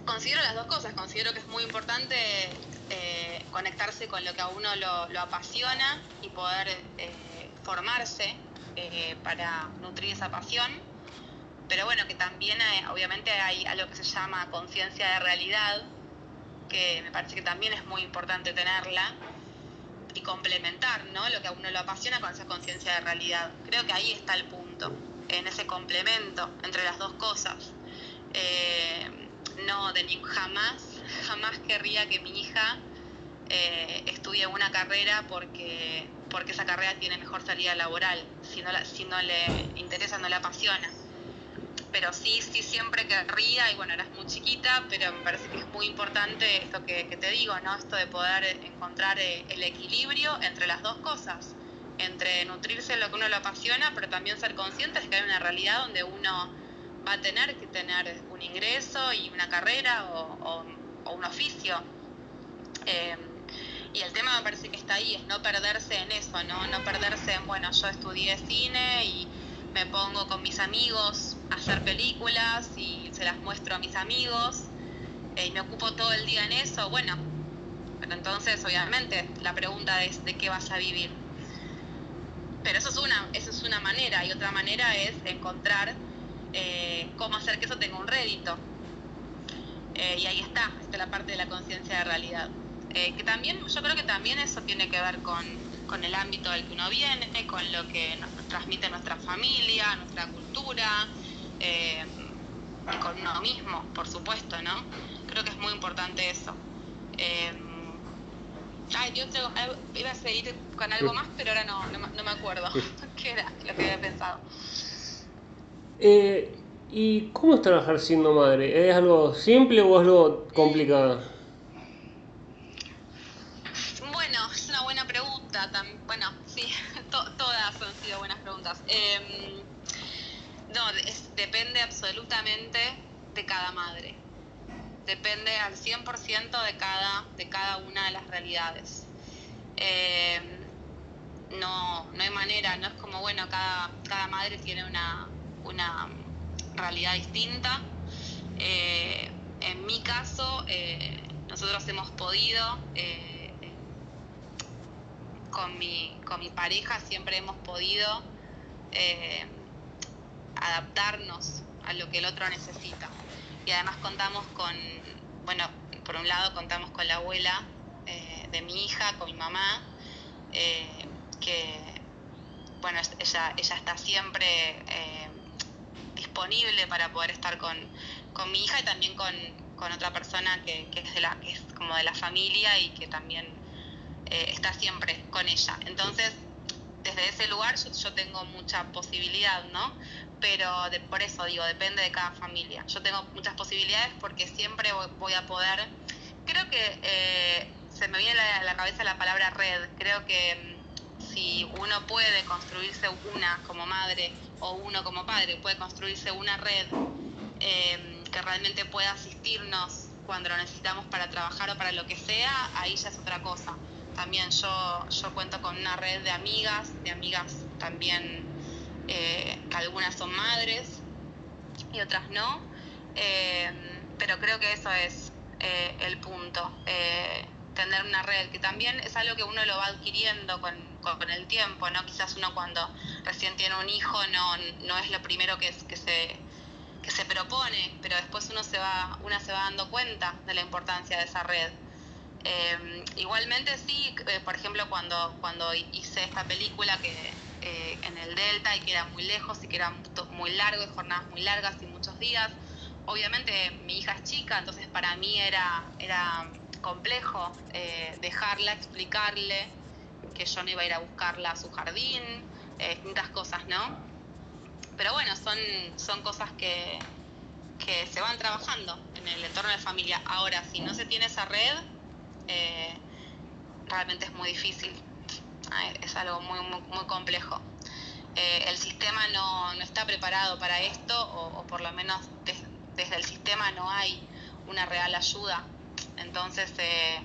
considero las dos cosas, considero que es muy importante eh, conectarse con lo que a uno lo, apasiona y poder eh, formarse eh, para nutrir esa pasión. Pero bueno, que también obviamente hay algo que se llama conciencia de realidad, que me parece que también es muy importante tenerla y complementar ¿no? lo que a uno lo apasiona con esa conciencia de realidad. Creo que ahí está el punto, en ese complemento entre las dos cosas. No, de ni, jamás jamás querría que mi hija eh, estudie una carrera porque, porque esa carrera tiene mejor salida laboral, si no, si no le interesa, no le apasiona. Pero sí, sí siempre querría, y bueno, eras muy chiquita, pero me parece que es muy importante esto que, que te digo, ¿no? Esto de poder encontrar eh, el equilibrio entre las dos cosas, entre nutrirse de lo que uno le apasiona, pero también ser conscientes que hay una realidad donde uno va a tener que tener un ingreso y una carrera o un oficio. Eh, y el tema me parece que está ahí, es no perderse en eso, ¿no? No perderse en, bueno, yo estudié cine y me pongo con mis amigos a hacer películas y se las muestro a mis amigos eh, y me ocupo todo el día en eso, bueno, pero entonces obviamente la pregunta es de qué vas a vivir. Pero eso es una, eso es una manera y otra manera es encontrar eh, cómo hacer que eso tenga un rédito. Eh, y ahí está, está la parte de la conciencia de realidad. que también, yo creo que también eso tiene que ver con, con el ámbito del que uno viene, con lo que nos transmite nuestra familia, nuestra cultura, y con uno mismo, por supuesto, ¿no? Creo que es muy importante eso. Ay, yo iba a seguir con algo más, pero ahora no, no, me acuerdo qué era lo que había pensado. Eh, ¿Y cómo es trabajar siendo madre? ¿Es algo simple o algo complicado? Bueno, es una buena pregunta. Bueno, sí, todas han sido buenas preguntas. Em, no, depende absolutamente de cada madre depende al 100% de cada, de cada una de las realidades. Eh, no, no hay manera, no es como, bueno, cada, cada madre tiene una, una realidad distinta. Eh, en mi caso, eh, nosotros hemos podido, con, mi, con mi pareja siempre hemos podido adaptarnos a lo que el otro necesita y además contamos con, bueno, por un lado contamos con la abuela eh, de mi hija, con mi mamá, eh, que, bueno, ella, ella está siempre eh, disponible para poder estar con, mi hija y también con, otra persona que, es de la, que es como de la familia y que también está siempre con ella. Entonces, desde ese lugar yo, tengo mucha posibilidad, ¿no? pero por eso digo, depende de cada familia. Yo tengo muchas posibilidades porque siempre voy, a poder, creo que eh, se me viene a la, cabeza la palabra red, creo que mm, si uno puede construirse una como madre o uno como padre, puede construirse una red eh, que realmente pueda asistirnos cuando lo necesitamos para trabajar o para lo que sea, ahí ya es otra cosa. También yo, yo cuento con una red de amigas, de amigas también eh, algunas son madres y otras no, eh, pero creo que eso es el punto, tener una red, que también es algo que uno lo va adquiriendo con, con, el tiempo, ¿no? Quizás uno cuando recién tiene un hijo no, no es lo primero que, se, que se propone, pero después uno se va, una se va dando cuenta de la importancia de esa red. igualmente sí, por ejemplo, cuando, cuando hice esta película que, eh, en el Delta y que era muy lejos y que era muy largo y jornadas muy largas y muchos días. Obviamente mi hija es chica, entonces para mí era, era complejo eh, dejarla, explicarle que yo no iba a ir a buscarla a su jardín, eh, distintas cosas, ¿no? Pero bueno, son, son cosas que, que se van trabajando en el entorno de familia. Ahora, si no se tiene esa red, realmente es muy difícil es algo muy, muy, complejo. Eh, el sistema no, está preparado para esto, o, por lo menos desde el sistema no hay una real ayuda. Entonces eh,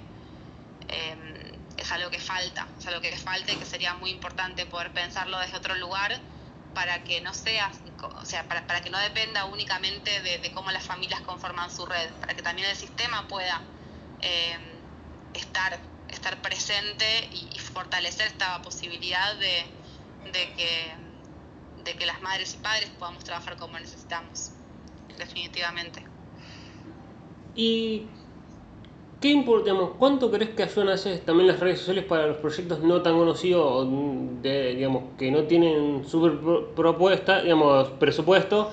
em, es algo que falta, es algo que falta y que sería muy importante poder pensarlo desde otro lugar para que no sea, o sea, para, que no dependa únicamente de, cómo las familias conforman su red, para que también el sistema pueda em, estar estar presente y, fortalecer esta posibilidad de, que, de que las madres y padres podamos trabajar como necesitamos, definitivamente. ¿Y qué importamos? ¿Cuánto crees que ayudan a hacer también las redes sociales para los proyectos no tan conocidos, de, digamos, que no tienen super propuesta, digamos, presupuesto?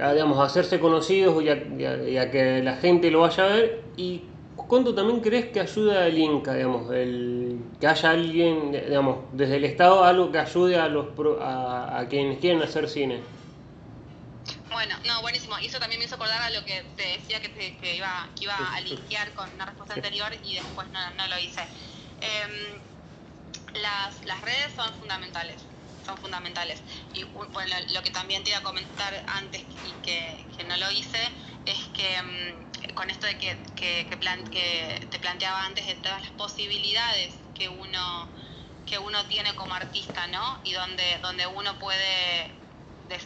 A, digamos, hacerse conocidos y a, que la gente lo vaya a ver y ¿Cuánto también crees que ayuda el Inca, digamos, el, que haya alguien, digamos, desde el Estado, algo que ayude a, los, a, quienes quieren hacer cine? Bueno, no, buenísimo. Y eso también me hizo acordar a lo que te decía que, iba, que iba a linkear con una respuesta anterior y después no, lo hice. Em, las, las redes son fundamentales son fundamentales. Y bueno, lo que también te iba a comentar antes y que, que no lo hice es que mm, con esto de que, que, que, te planteaba antes de todas las posibilidades que uno, que uno tiene como artista, ¿no? Y donde, donde uno puede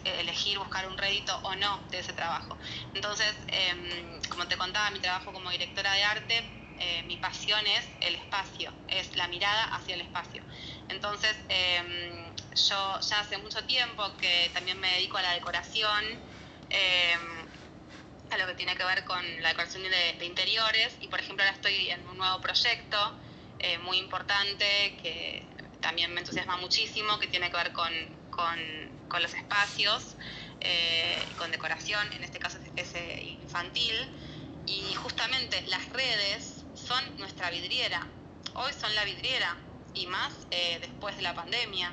elegir buscar un rédito o no de ese trabajo. Entonces, em, como te contaba, mi trabajo como directora de arte, eh, mi pasión es el espacio, es la mirada hacia el espacio. Entonces, em, yo ya hace mucho tiempo que también me dedico a la decoración, eh, a lo que tiene que ver con la decoración de, interiores y por ejemplo ahora estoy en un nuevo proyecto eh, muy importante que también me entusiasma muchísimo, que tiene que ver con, los espacios, eh, con decoración, en este caso es, infantil, y justamente las redes son nuestra vidriera, hoy son la vidriera, y más después de la pandemia.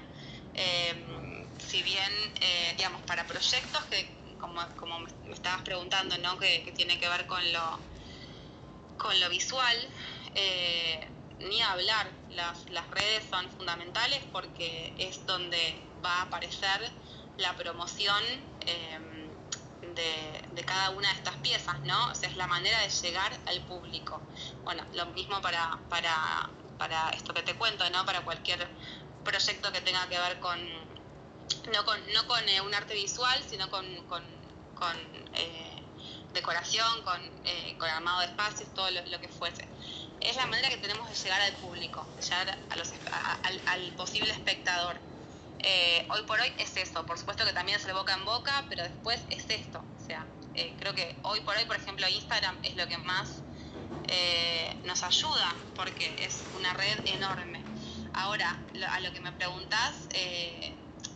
Eh, si bien, eh, digamos, para proyectos que, como, me estabas preguntando, ¿no? Que, tiene que ver con lo, con lo visual, eh, ni hablar, las, las redes son fundamentales porque es donde va a aparecer la promoción de, de, cada una de estas piezas, ¿no? O sea, es la manera de llegar al público. Bueno, lo mismo para, para, para esto que te cuento, ¿no? Para cualquier proyecto que tenga que ver con, no con, no con eh, un arte visual, sino con, con, eh, decoración, con, eh, con, armado de espacios, todo lo, que fuese. Es la manera que tenemos de llegar al público, llegar a los, al, posible espectador. Hoy por hoy es eso, por supuesto que también es de boca en boca, pero después es esto. O sea, creo que hoy por hoy, por ejemplo, Instagram es lo que más nos ayuda, porque es una red enorme Ahora, a lo que me preguntas eh,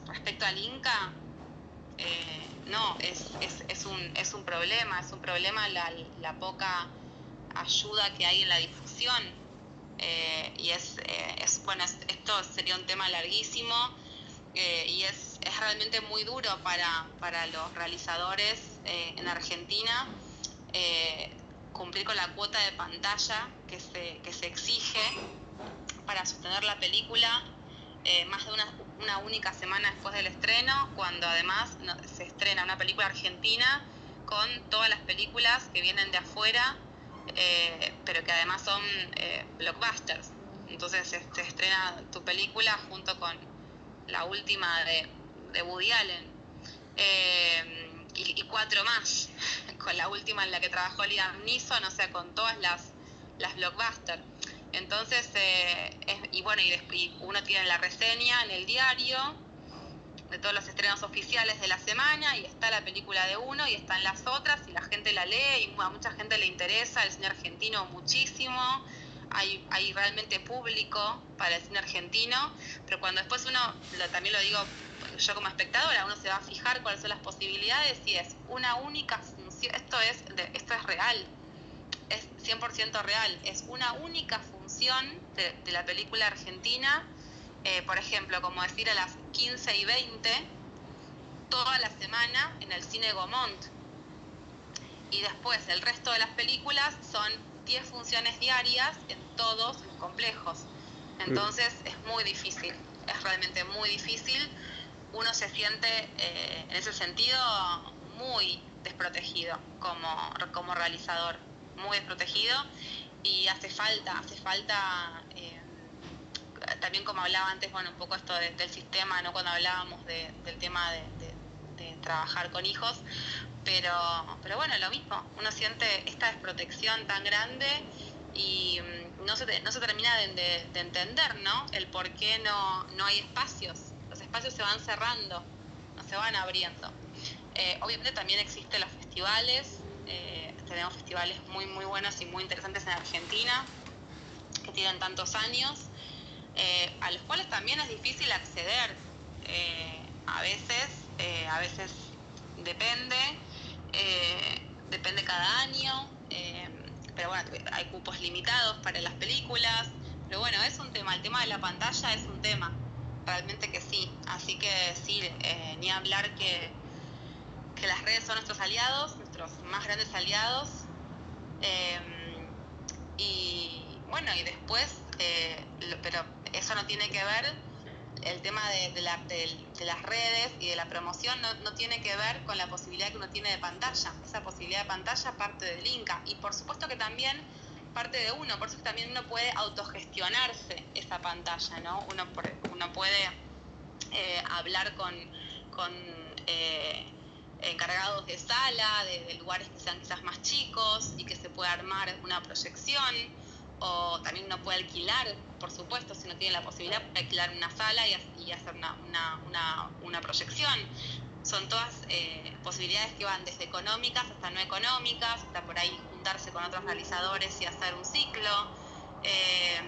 respecto al Inca, eh, no, es, es, un, es un problema, es un problema la, poca ayuda que hay en la difusión. Eh, y es, es, bueno, esto sería un tema larguísimo y es, es realmente muy duro para, para los realizadores en Argentina cumplir con la cuota de pantalla que se, que se exige para sostener la película eh, más de una, una, única semana después del estreno, cuando además se estrena una película argentina con todas las películas que vienen de afuera, eh, pero que además son eh, blockbusters. Entonces se, estrena tu película junto con la última de, de Woody Allen y, y, cuatro más, con la última en la que trabajó Liam Neeson, o sea, con todas las, las blockbusters. Entonces, eh, y bueno, y, uno tiene la reseña en el diario de todos los estrenos oficiales de la semana y está la película de uno y están las otras y la gente la lee y a mucha gente le interesa el cine argentino muchísimo. Hay, realmente público para el cine argentino, pero cuando después uno, también lo digo yo como espectadora, uno se va a fijar cuáles son las posibilidades y es una única función, esto es, esto es real, es 100% real, es una única función de, la película argentina, eh, por ejemplo, como decir a las 15 y 20, toda la semana en el cine Gomont. Y después el resto de las películas son 10 funciones diarias en todos los complejos. Entonces es muy difícil, es realmente muy difícil. Uno se siente eh, en ese sentido muy desprotegido como, como realizador, muy desprotegido y hace falta, hace falta, eh, también como hablaba antes, bueno, un poco esto del sistema, ¿no? Cuando hablábamos del tema de, trabajar con hijos, pero, pero bueno, lo mismo, uno siente esta desprotección tan grande y mm, no se, termina de, entender, ¿no? El por qué no, no hay espacios, los espacios se van cerrando, no se van abriendo. Eh, obviamente también existen los festivales, eh, tenemos festivales muy, muy buenos y muy interesantes en Argentina, que tienen tantos años, eh, a los cuales también es difícil acceder. A veces, a veces depende, depende cada año, pero bueno, hay cupos limitados para las películas, pero bueno, es un tema, el tema de la pantalla es un tema, realmente que sí, así que sí, ni hablar que que las redes son nuestros aliados, nuestros más grandes aliados. Y bueno, y después, eh, pero eso no tiene que ver, el tema de, la, de, las redes y de la promoción no, no, tiene que ver con la posibilidad que uno tiene de pantalla. Esa posibilidad de pantalla parte del Inca. Y por supuesto que también parte de uno, por eso que también uno puede autogestionarse esa pantalla, ¿no? Uno, uno puede eh, hablar con, con eh, encargados de sala, de, lugares que sean quizás más chicos y que se pueda armar una proyección, o también uno puede alquilar, por supuesto, si no tiene la posibilidad, puede alquilar una sala y, hacer una, proyección. Son todas eh, posibilidades que van desde económicas hasta no económicas, hasta por ahí juntarse con otros realizadores y hacer un ciclo. Eh,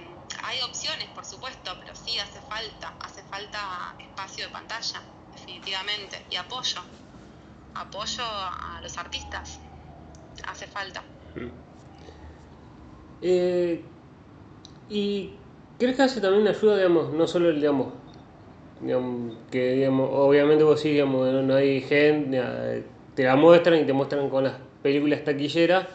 hay opciones, por supuesto, pero sí hace falta, hace falta espacio de pantalla, definitivamente, y apoyo, apoyo a los artistas, hace falta. Mm. Eh, ¿Y crees que hace también ayuda, digamos, no solo el, digamos, que digamos, obviamente vos sí, digamos, no hay gente, te la muestran y te muestran con las películas taquilleras,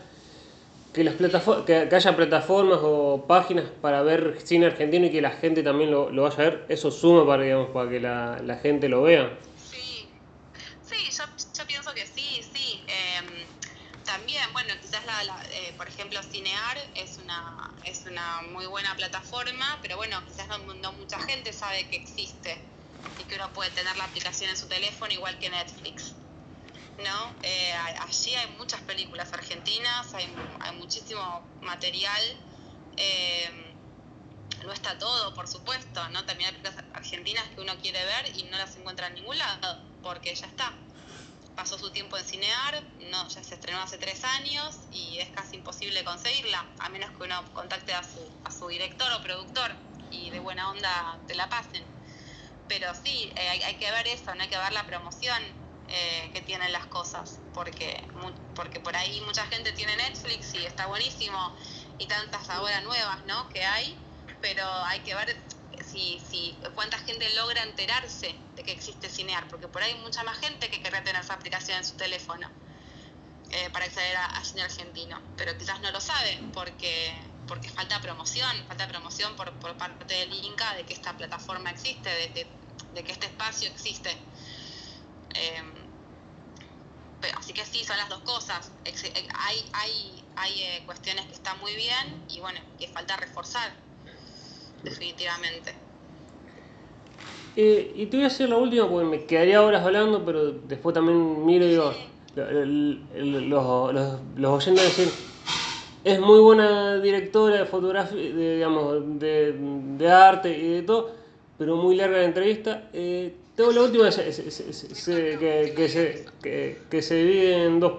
que, las plataformas, que, haya plataformas o páginas para ver cine argentino y que la gente también lo, lo vaya a ver, eso suma para, digamos, para que la, la gente lo vea. Eh, por ejemplo Cinear es una, es una muy buena plataforma, pero bueno, quizás no, mucha gente sabe que existe y que uno puede tener la aplicación en su teléfono igual que Netflix. ¿no? Eh, allí hay muchas películas argentinas, hay, muchísimo material. Eh, no está todo, por supuesto, ¿no? También hay películas argentinas que uno quiere ver y no las encuentra en ningún lado, porque ya está pasó su tiempo en Cinear, no, ya se estrenó hace tres años y es casi imposible conseguirla, a menos que uno contacte a su, a su director o productor y de buena onda te la pasen. Pero sí, eh, hay, que ver eso, no hay que ver la promoción eh, que tienen las cosas, porque, porque por ahí mucha gente tiene Netflix y está buenísimo, y tantas ahora nuevas ¿no? que hay, pero hay que ver si, si, cuánta gente logra enterarse de que existe Cinear, porque por ahí hay mucha más gente que querría tener esa aplicación en su teléfono eh, para acceder a, cine argentino, pero quizás no lo sabe porque, porque falta promoción, falta promoción por, por parte del Inca de que esta plataforma existe, de, que este espacio existe. Em, así que sí, son las dos cosas. Eh, hay, hay, hay eh, cuestiones que están muy bien y bueno, que falta reforzar definitivamente. Eh, y te voy a hacer la última porque me quedaría horas hablando, pero después también miro y digo, los, los, los oyentes decir, es muy buena directora de fotografía, de, digamos, de, de, arte y de todo, pero muy larga la entrevista. Eh, tengo la última que se, que, que, se, que, se divide en dos,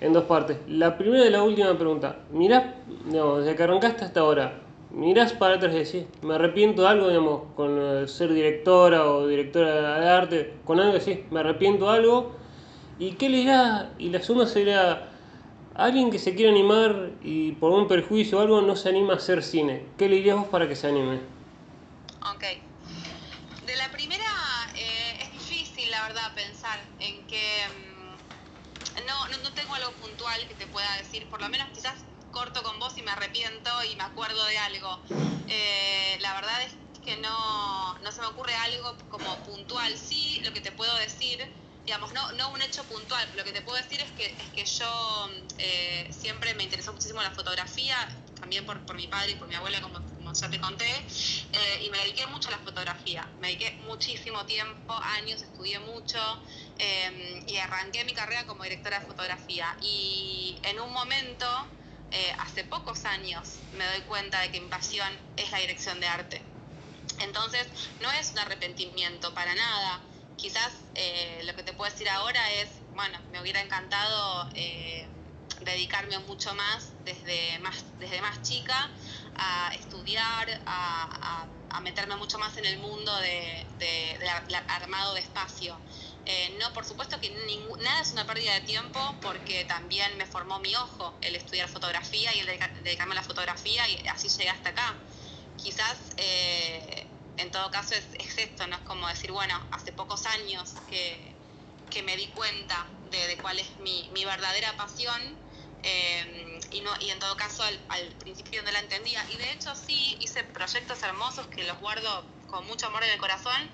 en dos partes. La primera y la última pregunta. Mirá, digamos, desde que arrancaste hasta ahora, mirás para atrás y decís, me arrepiento de algo, digamos, con ser directora o directora de arte, con algo así, me arrepiento de algo, ¿y qué le dirá? Y la suma sería, alguien que se quiere animar y por un perjuicio o algo no se anima a hacer cine, ¿qué le dirías vos para que se anime? Ok. De la primera eh, es difícil, la verdad, pensar en que... Mm, no, no, no tengo algo puntual que te pueda decir, por lo menos quizás corto con vos y me arrepiento y me acuerdo de algo. Eh, la verdad es que no, no se me ocurre algo como puntual. Sí, lo que te puedo decir, digamos, no, no un hecho puntual, lo que te puedo decir es que, es que yo eh, siempre me interesó muchísimo la fotografía, también por, por mi padre y por mi abuela, como, ya te conté, eh, y me dediqué mucho a la fotografía. Me dediqué muchísimo tiempo, años, estudié mucho y arranqué mi carrera como directora de fotografía. Y en un momento eh, hace pocos años me doy cuenta de que mi pasión es la dirección de arte. Entonces, no es un arrepentimiento para nada. Quizás eh, lo que te puedo decir ahora es, bueno, me hubiera encantado eh, dedicarme mucho más desde más, desde más chica a estudiar, a, meterme mucho más en el mundo de, armado de espacio. Eh, no, por supuesto que nada es una pérdida de tiempo porque también me formó mi ojo el estudiar fotografía y el dedicarme a la fotografía y así llegué hasta acá. Quizás eh, en todo caso es, esto, ¿no? Es como decir, bueno, hace pocos años que, me di cuenta de, cuál es mi, verdadera pasión eh, y, no, y en todo caso al, al, principio no la entendía. Y de hecho sí hice proyectos hermosos que los guardo con mucho amor en el corazón,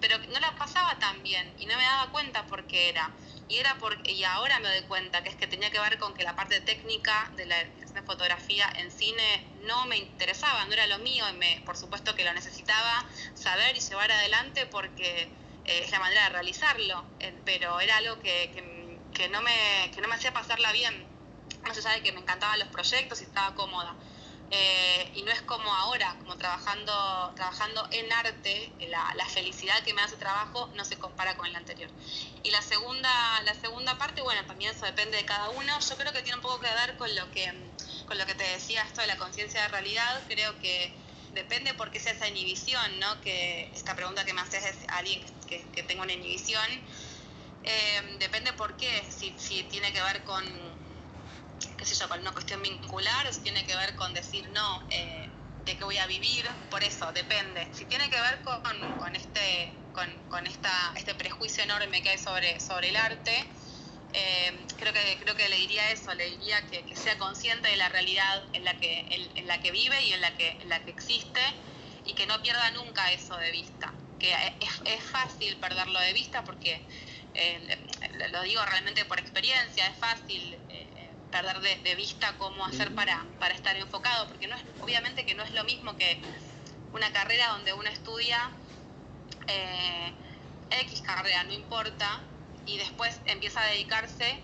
pero no la pasaba tan bien y no me daba cuenta por qué era. Y, era porque, y ahora me doy cuenta que es que tenía que ver con que la parte técnica de la fotografía en cine no me interesaba, no era lo mío, y me, por supuesto que lo necesitaba saber y llevar adelante porque eh, es la manera de realizarlo, pero era algo que, que, no me, que no me hacía pasarla bien, más allá de que me encantaban los proyectos y estaba cómoda Eh, y no es como ahora, como trabajando, trabajando en arte, la, la, felicidad que me hace trabajo no se compara con el anterior. Y la segunda, la segunda parte, bueno, también eso depende de cada uno. Yo creo que tiene un poco que ver con lo que, con lo que te decía esto de la conciencia de realidad. Creo que depende por qué sea esa inhibición, ¿no? Que esta pregunta que me haces es alguien que, que tenga una inhibición. Eh, depende por qué, si, si tiene que ver con qué sé yo, con una cuestión vincular si tiene que ver con decir no, eh, de qué voy a vivir, por eso, depende. Si tiene que ver con, este, con, con, esta, este prejuicio enorme que hay sobre, sobre el arte, eh, creo, que, creo que le diría eso, le diría que, sea consciente de la realidad en la que, en, la que vive y en la que, en la que existe y que no pierda nunca eso de vista. Que es, fácil perderlo de vista porque, eh, lo digo realmente por experiencia, es fácil perder de, de, vista cómo hacer para, para estar enfocado, porque no es, obviamente que no es lo mismo que una carrera donde uno estudia eh, X carrera, no importa, y después empieza a dedicarse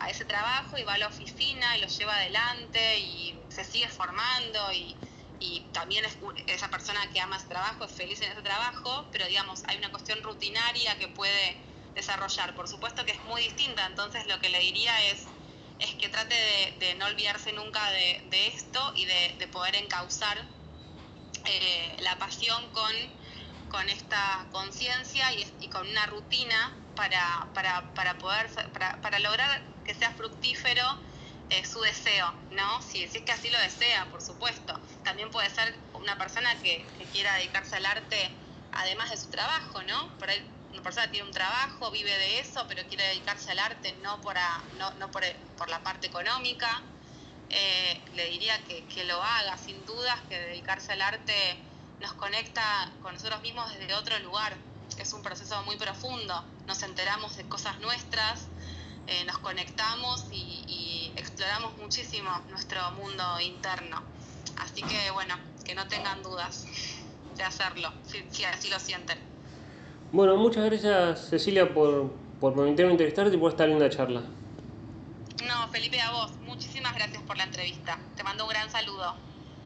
a ese trabajo y va a la oficina y lo lleva adelante y se sigue formando y, y también es esa persona que ama ese trabajo es feliz en ese trabajo, pero digamos, hay una cuestión rutinaria que puede desarrollar. Por supuesto que es muy distinta, entonces lo que le diría es es que trate de, no olvidarse nunca de, esto y de, de poder encauzar eh, la pasión con, con esta conciencia y, con una rutina para, para, para poder para, para, lograr que sea fructífero eh, su deseo, ¿no? Si, si, es que así lo desea, por supuesto. También puede ser una persona que, que quiera dedicarse al arte además de su trabajo, ¿no? Por ahí una persona tiene un trabajo, vive de eso, pero quiere dedicarse al arte no por, a, no, no por, por, la parte económica, eh, le diría que, que, lo haga, sin dudas, que dedicarse al arte nos conecta con nosotros mismos desde otro lugar. Es un proceso muy profundo, nos enteramos de cosas nuestras, eh, nos conectamos y, exploramos muchísimo nuestro mundo interno. Así que bueno, que no tengan dudas de hacerlo, si, si así lo sienten. Bueno, muchas gracias Cecilia por, por permitirme entrevistarte y por esta linda charla. No, Felipe, a vos. Muchísimas gracias por la entrevista. Te mando un gran saludo.